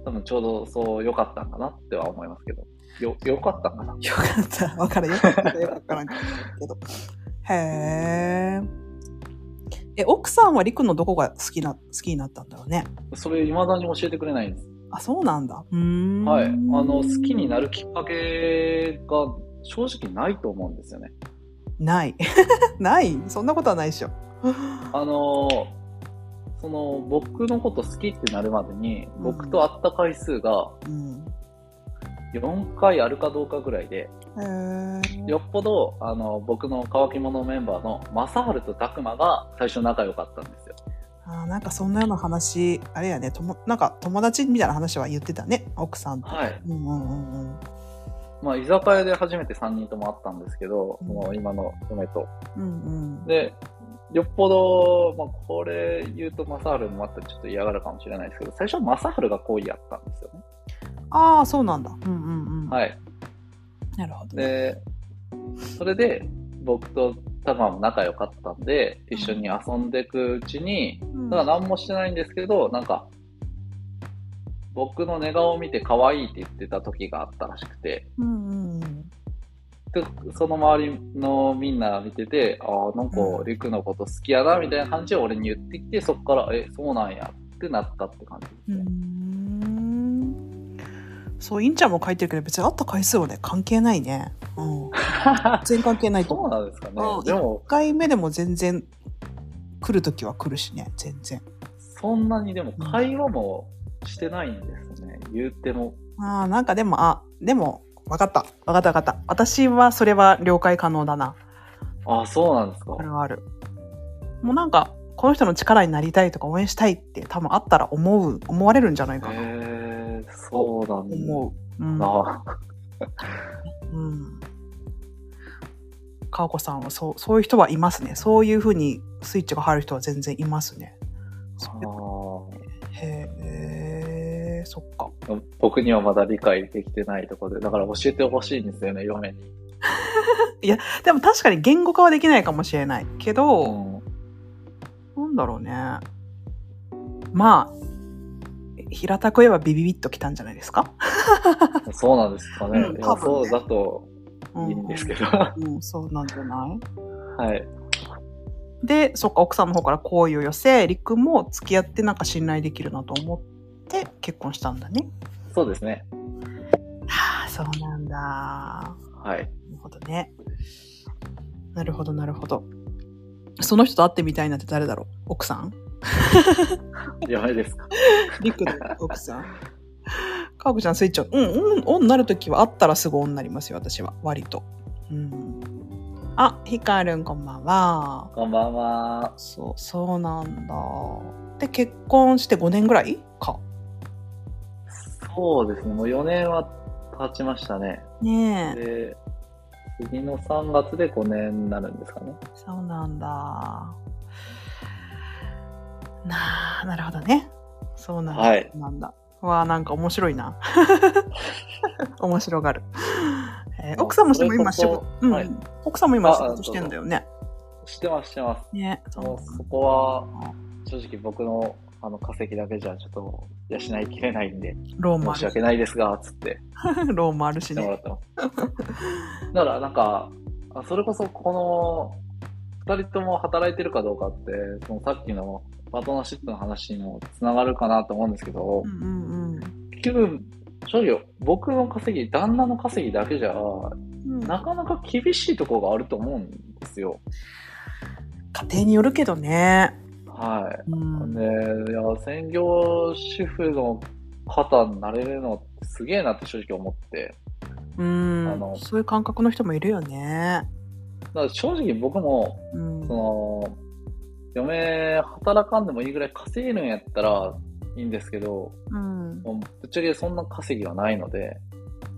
多分ちょうどそう良かったんかなっては思いますけど。よ、良かったんかなよかった。わからん。よかったかよかったかけど。へえ。え、奥さんはリクのどこが好きな、好きになったんだろうね？それ未だに教えてくれないんです。あ、そうなんだ。うーん。はい。あの、好きになるきっかけが正直ないと思うんですよね。ない。(laughs) ない？そんなことはないでしょ。あの、その、僕のこと好きってなるまでに、僕と会った回数がうん。4回あるかどうかぐらいで。よっぽど、あの、僕の乾き物メンバーの正治と拓磨が最初仲良かったんですよ。あーなんかそんなような話、あれやね、ともなんか友達みたいな話は言ってたね、奥さんと。はい。うんうんうんうん。まあ、居酒屋で初めて3人とも会ったんですけど、うんもう今の嫁と。うんうん。で、よっぽど、まあ、これ言うと正治もまたちょっと嫌がるかもしれないですけど、最初は正治が恋やったんですよね。ああ、そうなんだ。うんうんうん。はい。なるほどね。で、それで、僕とタマも仲良かったんで、一緒に遊んでいくうちに、うんだ何もしてないんですけど、なんか、僕の寝顔を見て可愛いって言ってた時があったらしくて、うんうんうん。でその周りのみんな見てて、ああ、なんかうん、リクのこと好きやな、みたいな感じで俺に言ってきて、そっから、え、そうなんやってなったって感じですね。んそう、インちゃんも書いてるけど、別に会った回数はね、関係ないね。うん。(laughs) 全然関係ないとそう思う。なんですかねう。んでも1、回目でも全然来るときは来るしね、全然。そんなにでも会話もしてないんですね。言っても。ああ、なんかでも、あ、でも、わかった。わかったわかった。私はそれは了解可能だな。ああ、そうなんですかこ。れはある。もうなんか、この人の力になりたいとか応援したいって多分あったら思う、思われるんじゃないかな。そう思う。うん。な。うん。かおこさんはそう、そういう人はいますね。そういうふうにスイッチが入る人は全然いますね。へえ、そっか。僕にはまだ理解できてないところで、だから教えてほしいんですよね、嫁に。(laughs) でも確かに言語化はできないかもしれないけど、うんなんだろうね。まあ、平たく言えばビビビッときたんじゃないですか？(laughs) そうなんですかね。うんねそうだとうんいいんですけど。うん、そうなんじゃない？はい。で、そっか、奥さんの方から好意を寄せ、りくも付き合ってなんか信頼できるなと思って結婚したんだね。そうですね。はあ、そうなんだ。なはい。るほどね。なるほど、なるほど。その人と会ってみたいなって誰だろう？奥さん？(laughs) 嫁ですか。りくの奥さん。かわこちゃんスイッチオン。うん、うん、オンになるときは会ったらすぐオンになりますよ、私は。割と。うん。あ、ひかるんこんばんは。こんばんは。そう、そうなんだ。で、結婚して5年ぐらいか。そうですね。もう4年は経ちましたね。ねえ。で、次の3月で5年になるんですかね。そうなんだ。なあ、なるほどね。そうなんだ。はいなんだ。わあ、なんか面白いな。(laughs) 面白がる。えー奥さんもしても今仕事うん、はい奥さんも今あ仕事してんだよね。してます、してます。ね。そうもうそこは、正直僕のあの稼ぎだけじゃちょっと養いきれないんで、ローもある申し訳ないですが、つって (laughs) ローもあるしね。だからなんか、あそれこそこの、二人とも働いてるかどうかって、そのさっきのパートナーシップの話にもつながるかなと思うんですけどう、んうん結局、正直僕の稼ぎ、旦那の稼ぎだけじゃ、うん。なかなか厳しいところがあると思うんですよ。家庭によるけどね。はい。うん。で、いや、専業主婦の方になれるのってすげえなって正直思って。うんあのそういう感覚の人もいるよね。だから正直僕も、うんそ。の、嫁働かんでもいいぐらい稼げるんやったらいいんですけど、うん、ぶっちゃけそんな稼ぎはないので、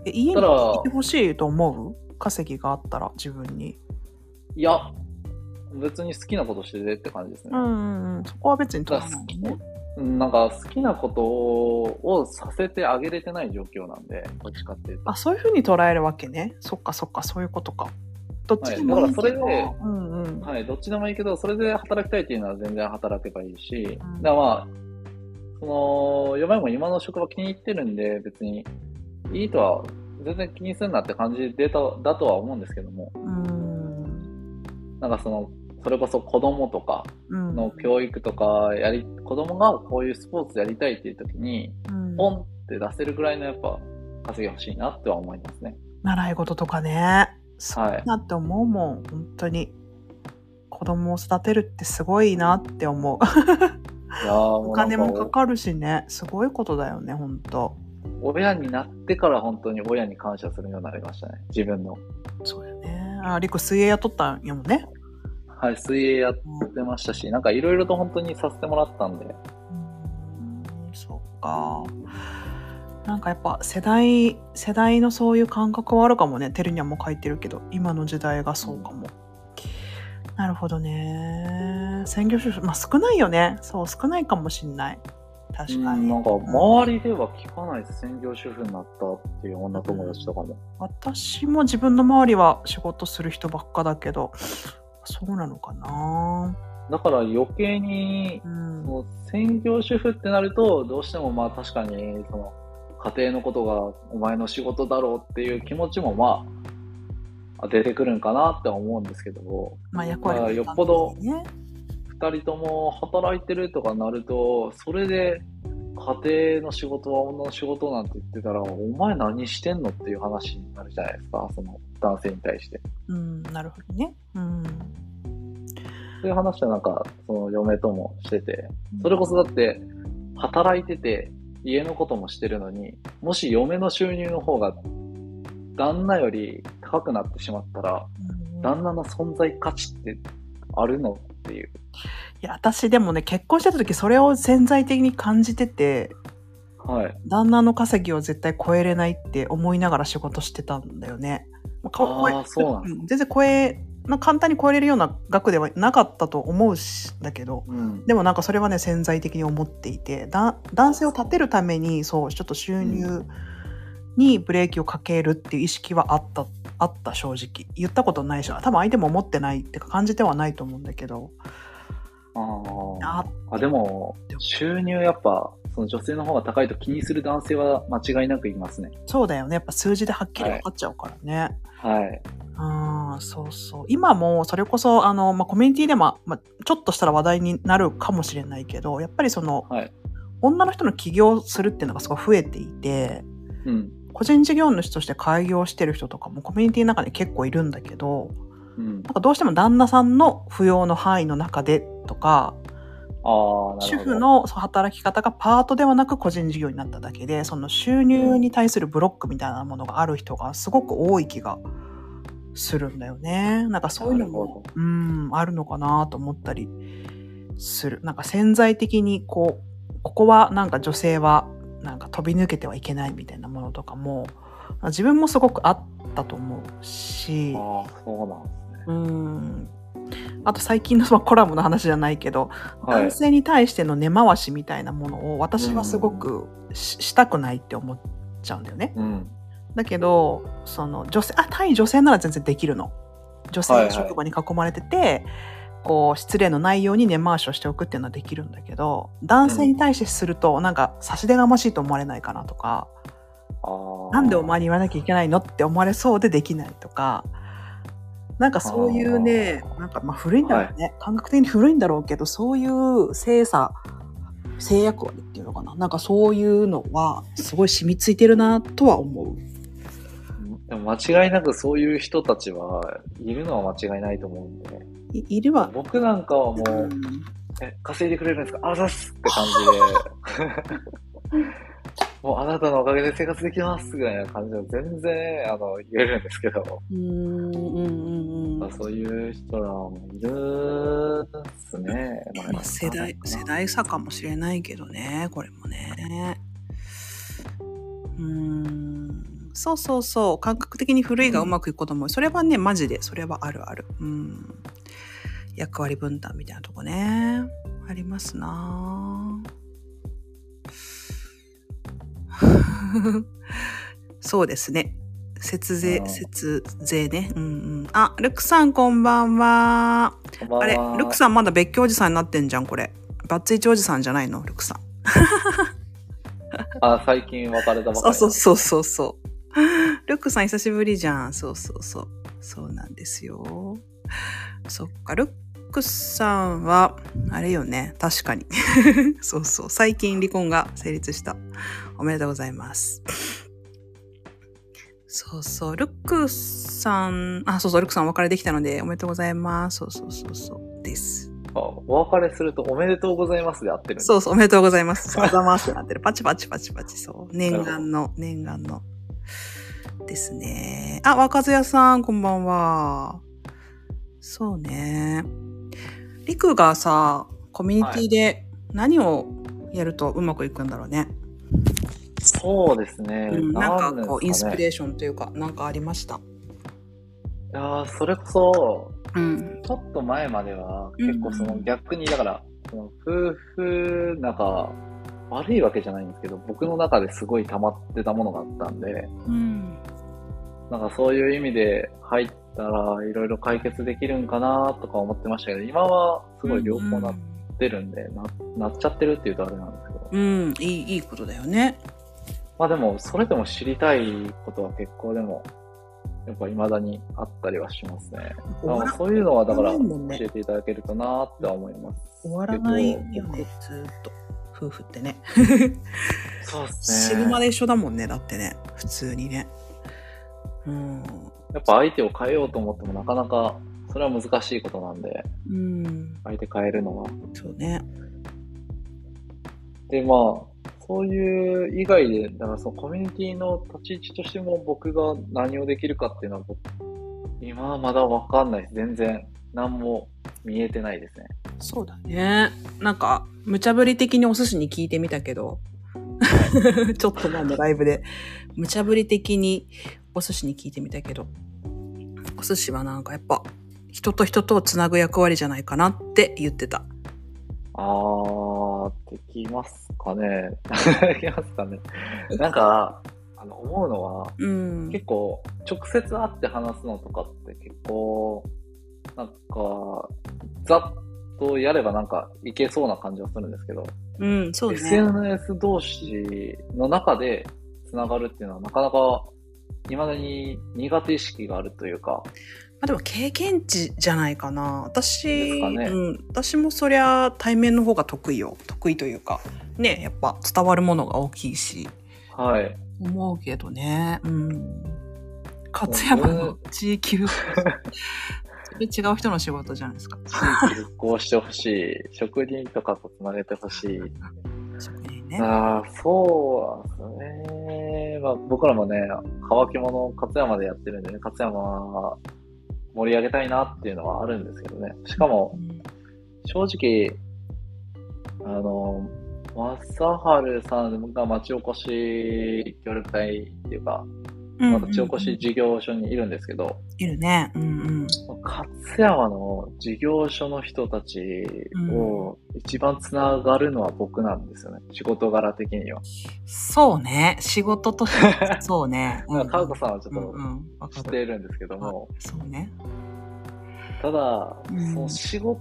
え家にいてほしいと思う？稼ぎがあったら自分に。いや、別に好きなことしててって感じですね。うんうんうん。そこは別に取らないね。うんなんか好きなことをさせてあげれてない状況なんで、どっちかっていうと。あ、そういうふうに捉えるわけね。そっかそっか、そういうことか。どっちでもいいけど、はいだからそれでうんうん。はい、どっちでもいいけど、それで働きたいっていうのは全然働けばいいし、んだからまあ、その、嫁も今の職場気に入ってるんで、別にいいとは、全然気にするなって感じでただとは思うんですけども、うん。なんかその、それこそ子供とかうん。の教育とか、やり、子供がこういうスポーツやりたいっていう時に、うんポンって出せるぐらいのやっぱ稼ぎ欲しいなっては思いますね。習い事とかね。はいいなって思うもん、本当に。子供を育てるってすごいなって思う。お金もかかるしね、すごいことだよね、本当親になってから本当に親に感謝するようになりましたね。自分の。そうよね。あ、リコ水泳やっとったんやもんね。はい、水泳やってましたし、なんかいろいろと本当にさせてもらったんで、うーん、そっか。なんかやっぱ世代、世代のそういう感覚はあるかもね。テルニャも書いてるけど、今の時代がそうかも。なるほどね。専業主婦、まあ少ないよね。そう、少ないかもしんない。確かに。うんなんか周りでは聞かない。専業主婦になったっていう女友達とかも。私も自分の周りは仕事する人ばっかだけど、そうなのかな。だから余計に、うん。専業主婦ってなると、どうしてもまあ確かに、その、家庭のことがお前の仕事だろうっていう気持ちもまあ、出てくるんかなって思うんですけど、まあ役割がまあよっぽどね。二人とも働いてるとかなると、それで家庭の仕事は女の仕事なんて言ってたら、お前何してんのっていう話になるじゃないですか、その男性に対して。うん、なるほどね。うん。そういう話はなんか、その嫁ともしてて、それこそだって、働いてて、家のこともしてるのに、もし嫁の収入の方が、旦那より高くなってしまったら、うん旦那の存在価値ってあるのっていう。いや、私でもね、結婚してた時それを潜在的に感じてて、はい。旦那の稼ぎを絶対超えれないって思いながら仕事してたんだよね。ま全然超え、まあ簡単に超えれるような額ではなかったと思うし、だけど、うん。でもなんかそれはね、潜在的に思っていて、だ男性を立てるために、そう、ちょっと収入にブレーキをかけるっていう意識はあった、あった正直。言ったことないし、多分相手も思ってないってか感じてはないと思うんだけど、ああ、でも、収入やっぱ、その女性の方が高いと気にする男性は間違いなくいますね。そうだよね。やっぱ数字ではっきり分かっちゃうからね。はい。ああ、そうそう。今も、それこそ、あの、まあ、コミュニティでも、まあ、ちょっとしたら話題になるかもしれないけど、やっぱりその、はい。女の人の起業するっていうのがすごい増えていて、うん。個人事業主として開業してる人とかもコミュニティの中に結構いるんだけど、うんなん。かどうしても旦那さんの扶養の範囲の中でとか。主婦の働き方がパートではなく個人事業になっただけで、その収入に対するブロックみたいなものがある人がすごく多い気がするんだよね。なんかそういうのも、うん、あるのかなと思ったりする。なんか潜在的にこう、ここはなんか女性はなんか飛び抜けてはいけないみたいなものとかも、自分もすごくあったと思うし、ああ、そうなんですね。うん。あと最近のまあコラムの話じゃないけど、はい男。性に対しての根回しみたいなものを私はすごくししたくないって思っちゃうんだよね。うん。だけど、その女性、あ、対女性なら全然できるの。女性の職場に囲まれてて、こう、失礼のないように根回しをしておくっていうのはできるんだけど、男性に対してすると、なんか差し出がましいと思われないかなとか、ああ。なんでお前に言わなきゃいけないのって思われそうでできないとか、なんかそういうね、なんかまあ古いんだろうね、感覚的に古いんだろうけど、そういう性差、制約割っていうのかな。なんかそういうのはすごい染みついてるなとは思う。でも間違いなくそういう人たちはいるのは間違いないと思うんで、いいるわ。僕なんかはもう、うん。え、稼いでくれるんですか？あざっすって感じで、(laughs) もうあなたのおかげで生活できますぐらいな感じで全然、あの、言えるんですけど、うんうんうんうんそういう人らもいるっすね。まあ、世代、世代差かもしれないけどね、これもね。うーん。そうそうそう。感覚的に古いがうまくいくことも、それはね、マジで、それはあるある。うん。役割分担みたいなとこね。ありますなぁ (laughs) そうですね。節税節税ね。うんうん。あ、ルクさんこんばんは。あれ、ルクさんまだ別居おじさんになってんじゃん、これ。バッツイチおじさんじゃないの？ルクさん。あ、最近別れたばかり。そうそうそうそうそう。ルクさん久しぶりじゃん。そうそうそう。そうなんですよ。そっか、ルックさんは、あれよね、確かに。(laughs) そうそう、最近離婚が成立した。おめでとうございます。そうそう、ルックさん、あ、そうそう、ルックさんお別れできたので、おめでとうございます。そうそうそうそう、です。あお別れするとおめでとうございますで合ってるそうそう、おめでとうございます。そうざますってなってる。パチパチパチパチ、そう。念願の、念願の。ですね。あ、若津屋さん、こんばんは。そうね。りくがさ、コミュニティで何をやるとうまくいくんだろうね。そうですね。うん、なんかこう、インスピーレーションというか、なんかありました？いやーそれこそ、うん。ちょっと前までは結構そうんの逆に、だから、その夫婦仲、悪いわけじゃないんですけど、僕の中ですごい溜まってたものがあったんで、うん。なんかそういう意味で入ったらいろいろ解決できるんかなとか思ってましたけど、今はすごい両方なってるんで、ななっちゃってるっていうとあれなんですけど、うん、いい、いいことだよね。まあでも、それでも知りたいことは結構でも、やっぱ未だにあったりはしますね。そういうのはだから教えていただけるとなって思います。終わらないよね、ずーっと。夫婦ってね。そうですね。死ぬまで一緒だもんね、だってね。普通にね。うん。やっぱ相手を変えようと思ってもなかなかそれは難しいことなんで、うん。相手変えるのは。そうね。で、まあ、そういう以外で、だからそのコミュニティの立ち位置としても僕が何をできるかっていうのは僕、今はまだわかんないです。全然、何も見えてないですね。そうだね。なんか、無茶ぶり的にお寿司に聞いてみたけど、(laughs) ちょっと前のライブで、無茶ぶり的にお寿司に聞いてみたけど、お寿司はなんかやっぱ、人と人とをつなぐ役割じゃないかなって言ってた。あー、できますかね。できますかね。なんか、あの、思うのは、うん。結構、直接会って話すのとかって結構、なんか、ざっとやればなんかいけそうな感じはするんですけど、うん、そうね。SNS 同士の中で繋がるっていうのはなかなか、未だに苦手意識があるというか、まあ、でも経験値じゃないかな。私、かねうん、私もそりゃ対面の方が得意よ。得意というか、ね、やっぱ伝わるものが大きいし、はい。思うけどね。うん。勝山の地域復興。違う人の仕事じゃないですか。地域復興してほしい。職人とかと繋げてほしい。職人ね。ああ、そうなんですね。まあ、僕らもね、乾き物勝山でやってるんでね、勝山盛り上げたいなっていうのはあるんですけどね。しかもう、ん正直、あの、正治さんが町おこし協力隊っていうか、町おこし事業所にいるんですけど、いるね。うんうん。勝山の事業所の人たちを一番つながるのは僕なんですよね。仕事柄的には。そうね。仕事として、そうね。(laughs) だから、かうこさんはちょっと知っる。ているんですけども、そうね。ただ、うんその仕事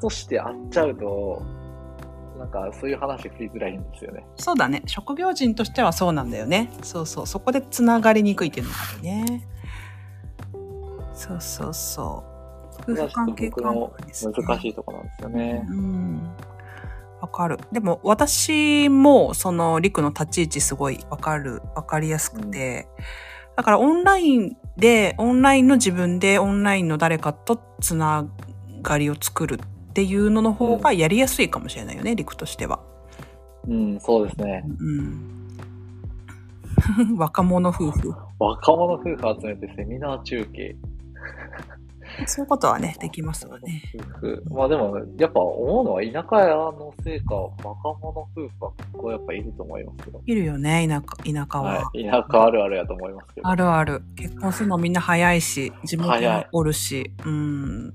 として会っちゃうと、なんかそういう話振りづらいんですよね。そうだね。職業人としてはそうなんだよね。そうそう。そこでつながりにくいっていうのがあるね。そうそうそう。夫婦関係関僕の係ですね。難しいところなんですよね。うん。わかる。でも私もそのリクの立ち位置すごいわかる、わかりやすくて、だからオンラインで、オンラインの自分でオンラインの誰かとつながりを作るっていうのの方がやりやすいかもしれないよね、リクとしては。うん、そうですね。うん。(laughs) 若者夫婦。若者夫婦集めてセミナー中継。そういうことはね、できますわね。夫婦。まあでも、やっぱ思うのは田舎屋のせいか、若者夫婦は結構やっぱいると思いますけど。いるよね、田舎田舎は。はい。田舎あるあるやと思いますけど。あるある。結婚するのみんな早いし、地元もおるし。うん。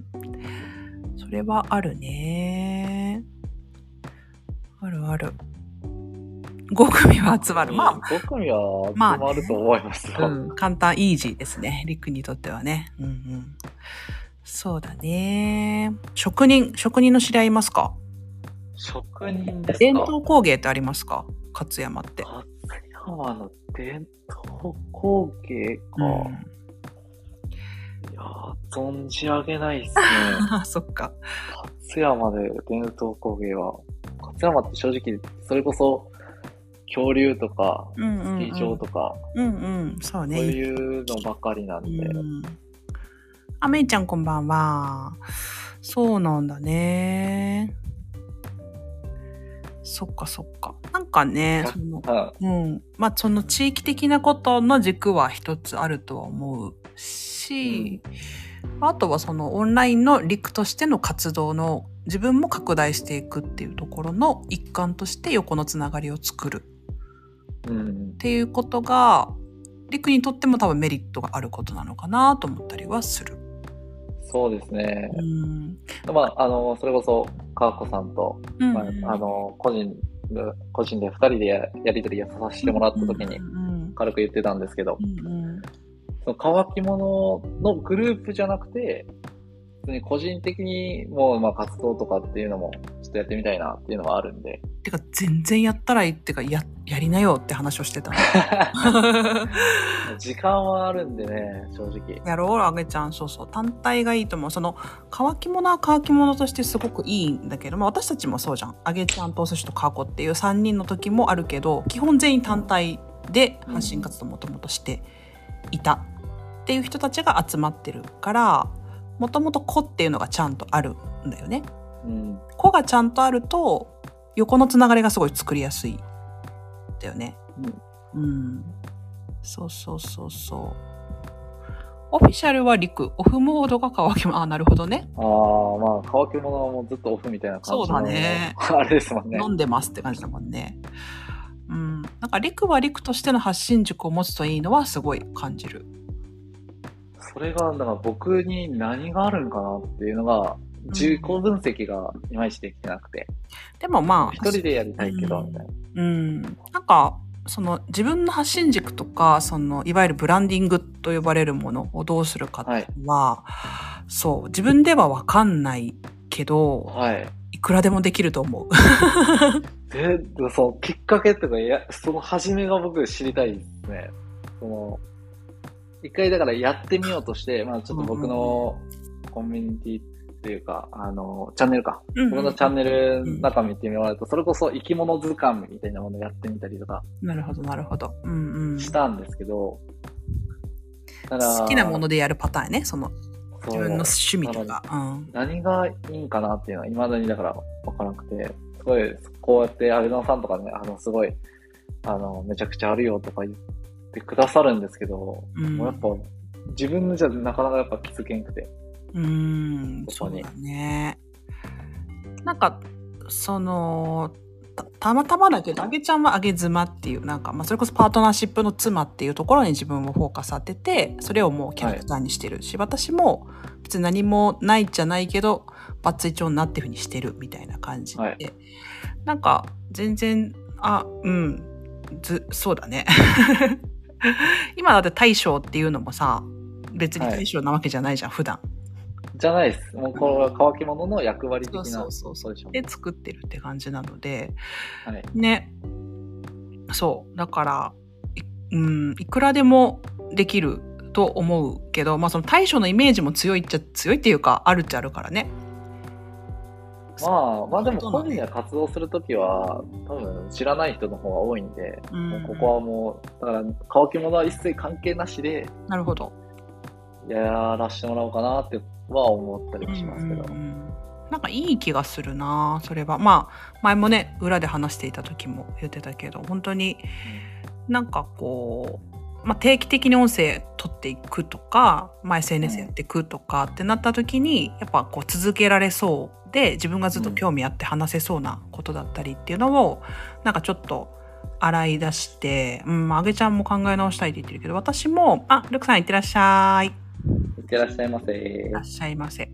それはあるね。あるある。5組は集まる。ま5組は集まあねまると思いますよ。あ、うん、簡単、イージーですね。リックにとってはね。うんうん。そうだね。職人、職人の知り合いいますか？職人ですか？伝統工芸ってありますか？勝山って。勝山の伝統工芸か。うんいやー、存じ上げないっすね。(laughs) そっか。勝山で伝統工芸は、勝山って正直、それこそ、恐竜とか。スキー場とか、うんうん。そうそうね。いうのばかりなんで、うん。あ、めいちゃんこんばんは。そうなんだね。そっかそっか。なんかね、その、はうん。まあ、その地域的なことの軸は一つあるとは思うし、あとはそのオンラインの陸としての活動の自分も拡大していくっていうところの一環として横のつながりを作る。っていうことが、陸にとっても多分メリットがあることなのかなと思ったりはする。そうですね。うん。まあ、あの、それこそ、かわこさんと、うんまあ、あの、個人で、個人で二人でややりとりさせてもらった時にう、ん軽く言ってたんですけど、うんうんその乾き物のグループじゃなくて、普通に個人的にもう、まあ、活動とかっていうのも、ちょっとやってみたいなっていうのはあるんで。てか、全然やったらいいってか、や、やりなよって話をしてたの。(laughs) 時間はあるんでね、正直。やろうあげちゃん、そうそう。単体がいいと思う。その、乾き物は乾き物としてすごくいいんだけど、まあ私たちもそうじゃん。あげちゃんとお寿司とかこっていう3人の時もあるけど、基本全員単体で発信活動もともとしていたっていう人たちが集まってるから、もともと子っていうのがちゃんとあるんだよね。うん。子がちゃんとあると、横のつながりがすごい作りやすい。だよね。うん。そうそうそうそう。オフィシャルは陸、オフモードが乾きも、あ、なるほどね。ああ、まあ、乾き物はもうずっとオフみたいな感じのそうだね。(laughs) あれですもんね。飲んでますって感じだもんね。うん。なんか陸は陸としての発信軸を持つといいのはすごい感じる。それが、だから僕に何があるんかなっていうのが、自己分析がいまいちできてなくて、でもまあ、一人でやりたいけど、うんみたいな。うん。なんか、その自分の発信軸とか、そのいわゆるブランディングと呼ばれるものをどうするかっていうのは、そう、自分ではわかんないけど、はい。いくらでもできると思う。(laughs) で、そのきっかけとか、いや、その始めが僕知りたいですね。その、一回だからやってみようとして、まあちょっと僕のコミュニティっていうか、あの、チャンネルか。僕のチャンネルの中見てもらうと、それこそ生き物図鑑みたいなものをやってみたりとかなるほど、なるほど。うんうん。したんですけど、だから好きなものでやるパターンね、その自分の趣味とか。うん。何がいいんかなっていうのは未だにだから分からなくて、すごい、こうやってアルナさんとかね、あの、すごい、あの、めちゃくちゃあるよとか言ってくださるんですけど、うんもうやっぱ、自分じゃなかなかやっぱ気づけんくて。うーん、そうだね。なんか、その、たたまたまだけど、あげちゃんはあげ妻っていう、なんか、まあ、それこそパートナーシップの妻っていうところに自分をフォーカス当てて、それをもうキャラクターにしてるし、私も別に何もないじゃないけど、バツイチョウになっていうふうにしてるみたいな感じで、はいなんか、全然、あ、うん、ず、そうだね。(laughs) 今だって大将っていうのもさ、別に大将なわけじゃないじゃん、普段。じゃないです。もうこれは乾き物の役割的な。そうそうそうで作ってるって感じなので、はい。ね。そう。だから、いうん、いくらでもできると思うけど、まあその対処のイメージも強いっちゃ強いっていうか、あるっちゃあるからね。まあ、まあでも個人で活動するときは、多分知らない人の方が多いんで、うんここはもう、だから乾き物は一切関係なしで、なるほど。やらしてもらおうかなっては思ったりもしますけど。うんうんうんなんかいい気がするなそれは。まあ、前もね、裏で話していた時も言ってたけど、本当になんかこう、まあ、定期的に音声取っていくとか、まあ、SNS やっていくとかってなった時に、やっぱこう続けられそうで、自分がずっと興味あって話せそうなことだったりっていうのを、なんかちょっと洗い出して、うん、まああげちゃんも考え直したいって言ってるけど、私も、あ、ルクさんいってらっしゃい。いってらっしゃいませいらっ。しゃいませ。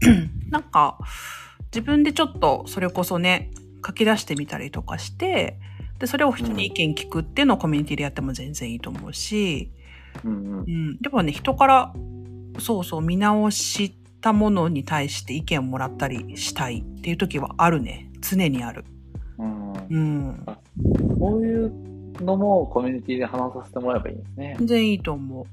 (clears throat) なんか、自分でちょっとそれこそね、書き出してみたりとかして、で、それを人に意見聞くっていうのをコミュニティでやっても全然いいと思うし、うんうんう。ん、でもね、人から、そうそう、見直したものに対して意見をもらったりしたいっていう時はあるね。常にある。うん、うん。こういうのもコミュニティで話させてもらえばいいんですね。全然いいと思う。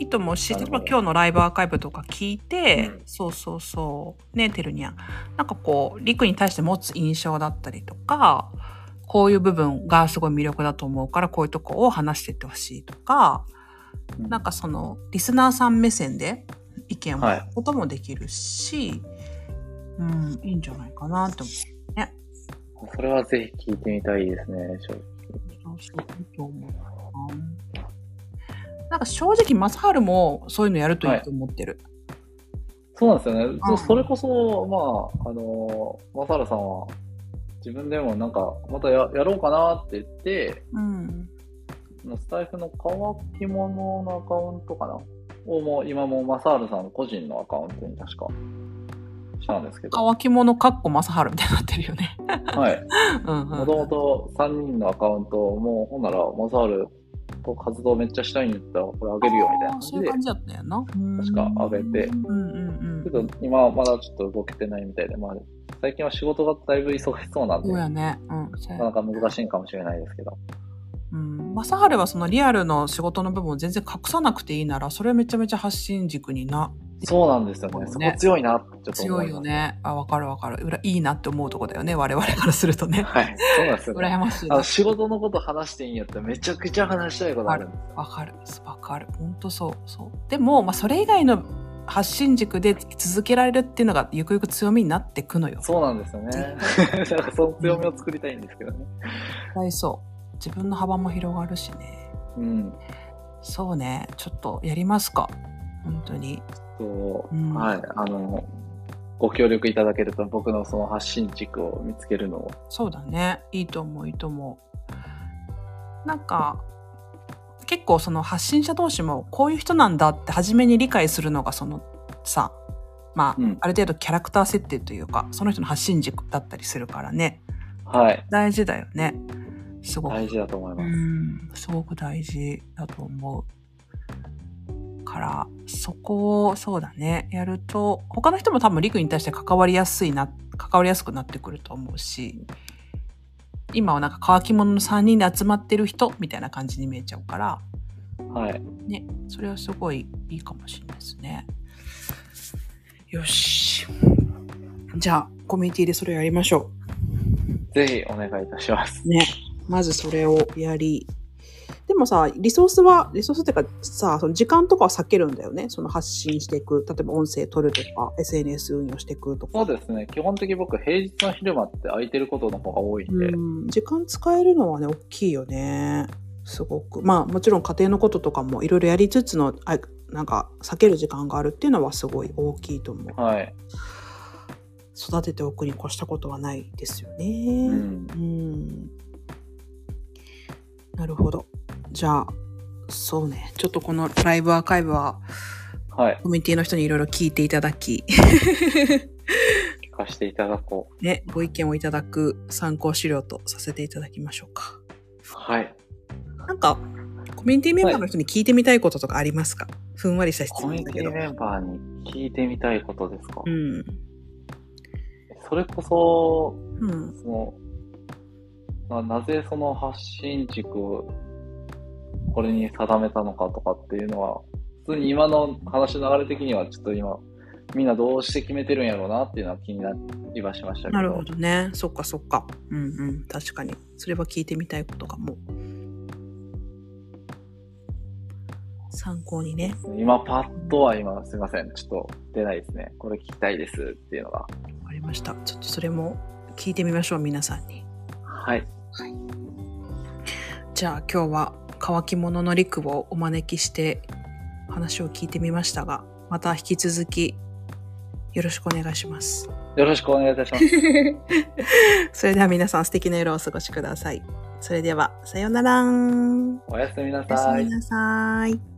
いいと思うし、例えば今日のライブアーカイブとか聞いて、うんそうそうそう、ね、てるにゃん。なんかこう、リクに対して持つ印象だったりとか、こういう部分がすごい魅力だと思うから、こういうとこを話していってほしいとか、なんかその、リスナーさん目線で意見をもらうこともできるし、うん、いいんじゃないかなって思う。それはぜひ聞いてみたいですね、正直。そうそういいと思うな。なんか正直、マサハルもそういうのやるといいと思ってる。そうなんですよね。うんそそれこそ、まあ、あの、マサラさんは、自分でもなんか、またややろうかなって言って、うん。スタイフの乾き物のアカウントかな？をもう今もマサールさんの個人のアカウントに確かしたんですけど。乾き物かっこマサハルみたいになってるよね。はい。(laughs) もともと3人のアカウントをもうほんならマサールと活動めっちゃしたいんだったらこれあげるよみたいな感じでそういう感。じだったよな。確か上げてうんうんうん。けど今はまだちょっと動けてないみたいで、まあ最近は仕事がだいぶ忙しそうなんで、そうなやね。うん。そうやかなか難しいかもしれないですけど。うん。マサハルはそのリアルの仕事の部分を全然隠さなくていいなら、それめちゃめちゃ発信軸にな。そうなんですよね。そねこ強いなってちょっと。強いよ。ね。あ、わかるわかる。うらいいなって思うとこだよね。我々からするとね。はい。そうなんですよね。羨ましいなあの。仕事のこと話していいんやったらめちゃくちゃ話したいことある。わかる。わかる。ほんとそう。そう。でも、まあ、それ以外の発信軸で続けられるっていうのが、ゆくゆく強みになってくのよ。そうなんですよね。(laughs) なんかその強みを作りたいんですけどね。はい、そう。自分の幅も広がるしね。うん。そうね。ちょっとやりますか。本当に。そう、うんはい。あの、ご協力いただけると僕のその発信軸を見つけるのを。そうだね。いいと思う、いいと思う。なんか、結構その発信者同士もこういう人なんだって初めに理解するのがそのさ、まあ、うんある程度キャラクター設定というか、その人の発信軸だったりするからね。はい。大事だよね。すごく。大事だと思います。うん、すごく大事だと思う。から、そこを、そうだね、やると、他の人も多分リクに対して関わりやすいな、関わりやすくなってくると思うし、今はなんか乾き物の3人で集まってる人みたいな感じに見えちゃうから、はい。ね、それはすごいいいかもしれないですね。よし。じゃあ、コミュニティでそれをやりましょぜひお願いいたします。う。ね。まずそれをやり。でもさ、リソースは、リソースっていうかさ、その時間とかは避けるんだよね。その発信していく。例えば音声取るとか、SNS 運用していくとか。そうですね。基本的に僕平日の昼間って空いてることの方が多いんで。うん、時間使えるのはね、大きいよね。すごく。まあ、もちろん家庭のこととかもいろいろやりつつの、あなんか、避ける時間があるっていうのはすごい大きいと思う。はい。育てておくに越したことはないですよね。うん。うんなるほど。じゃあ、そうね。ちょっとこのライブアーカイブは、はい。コミュニティの人にいろいろ聞いていただき、聞かせていただこう。ね、ご意見をいただく参考資料とさせていただきましょうか。はい。なんか、コミュニティメンバーの人に聞いてみたいこととかありますか、ふんわりした質コミュニ問だけど。ティメンバーに聞いてみたいことですか、うん。それこそ、うん。その、ななぜその発信軸をこれに定めたのかとかっていうのは、普通に今の話の流れ的にはちょっと今、みんなどうして決めてるんやろうなっていうのは気になりはしましたけど。なるほどね。そっかそっか。うんうん。確かに。それは聞いてみたいことかも。参考にね。今パッとは今すいません。ちょっと出ないですね。これ聞きたいですっていうのが。わかりました。ちょっとそれも聞いてみましょう、皆さんに。はい。じゃあ今日は乾き物のりくをお招きして話を聞いてみましたが、また引き続きよろしくお願いします。よろしくお願いいたします。(laughs) それでは皆さん素敵な夜をお過ごしください。それでは、さようなら。おやすみなおやすさいみ。なさい。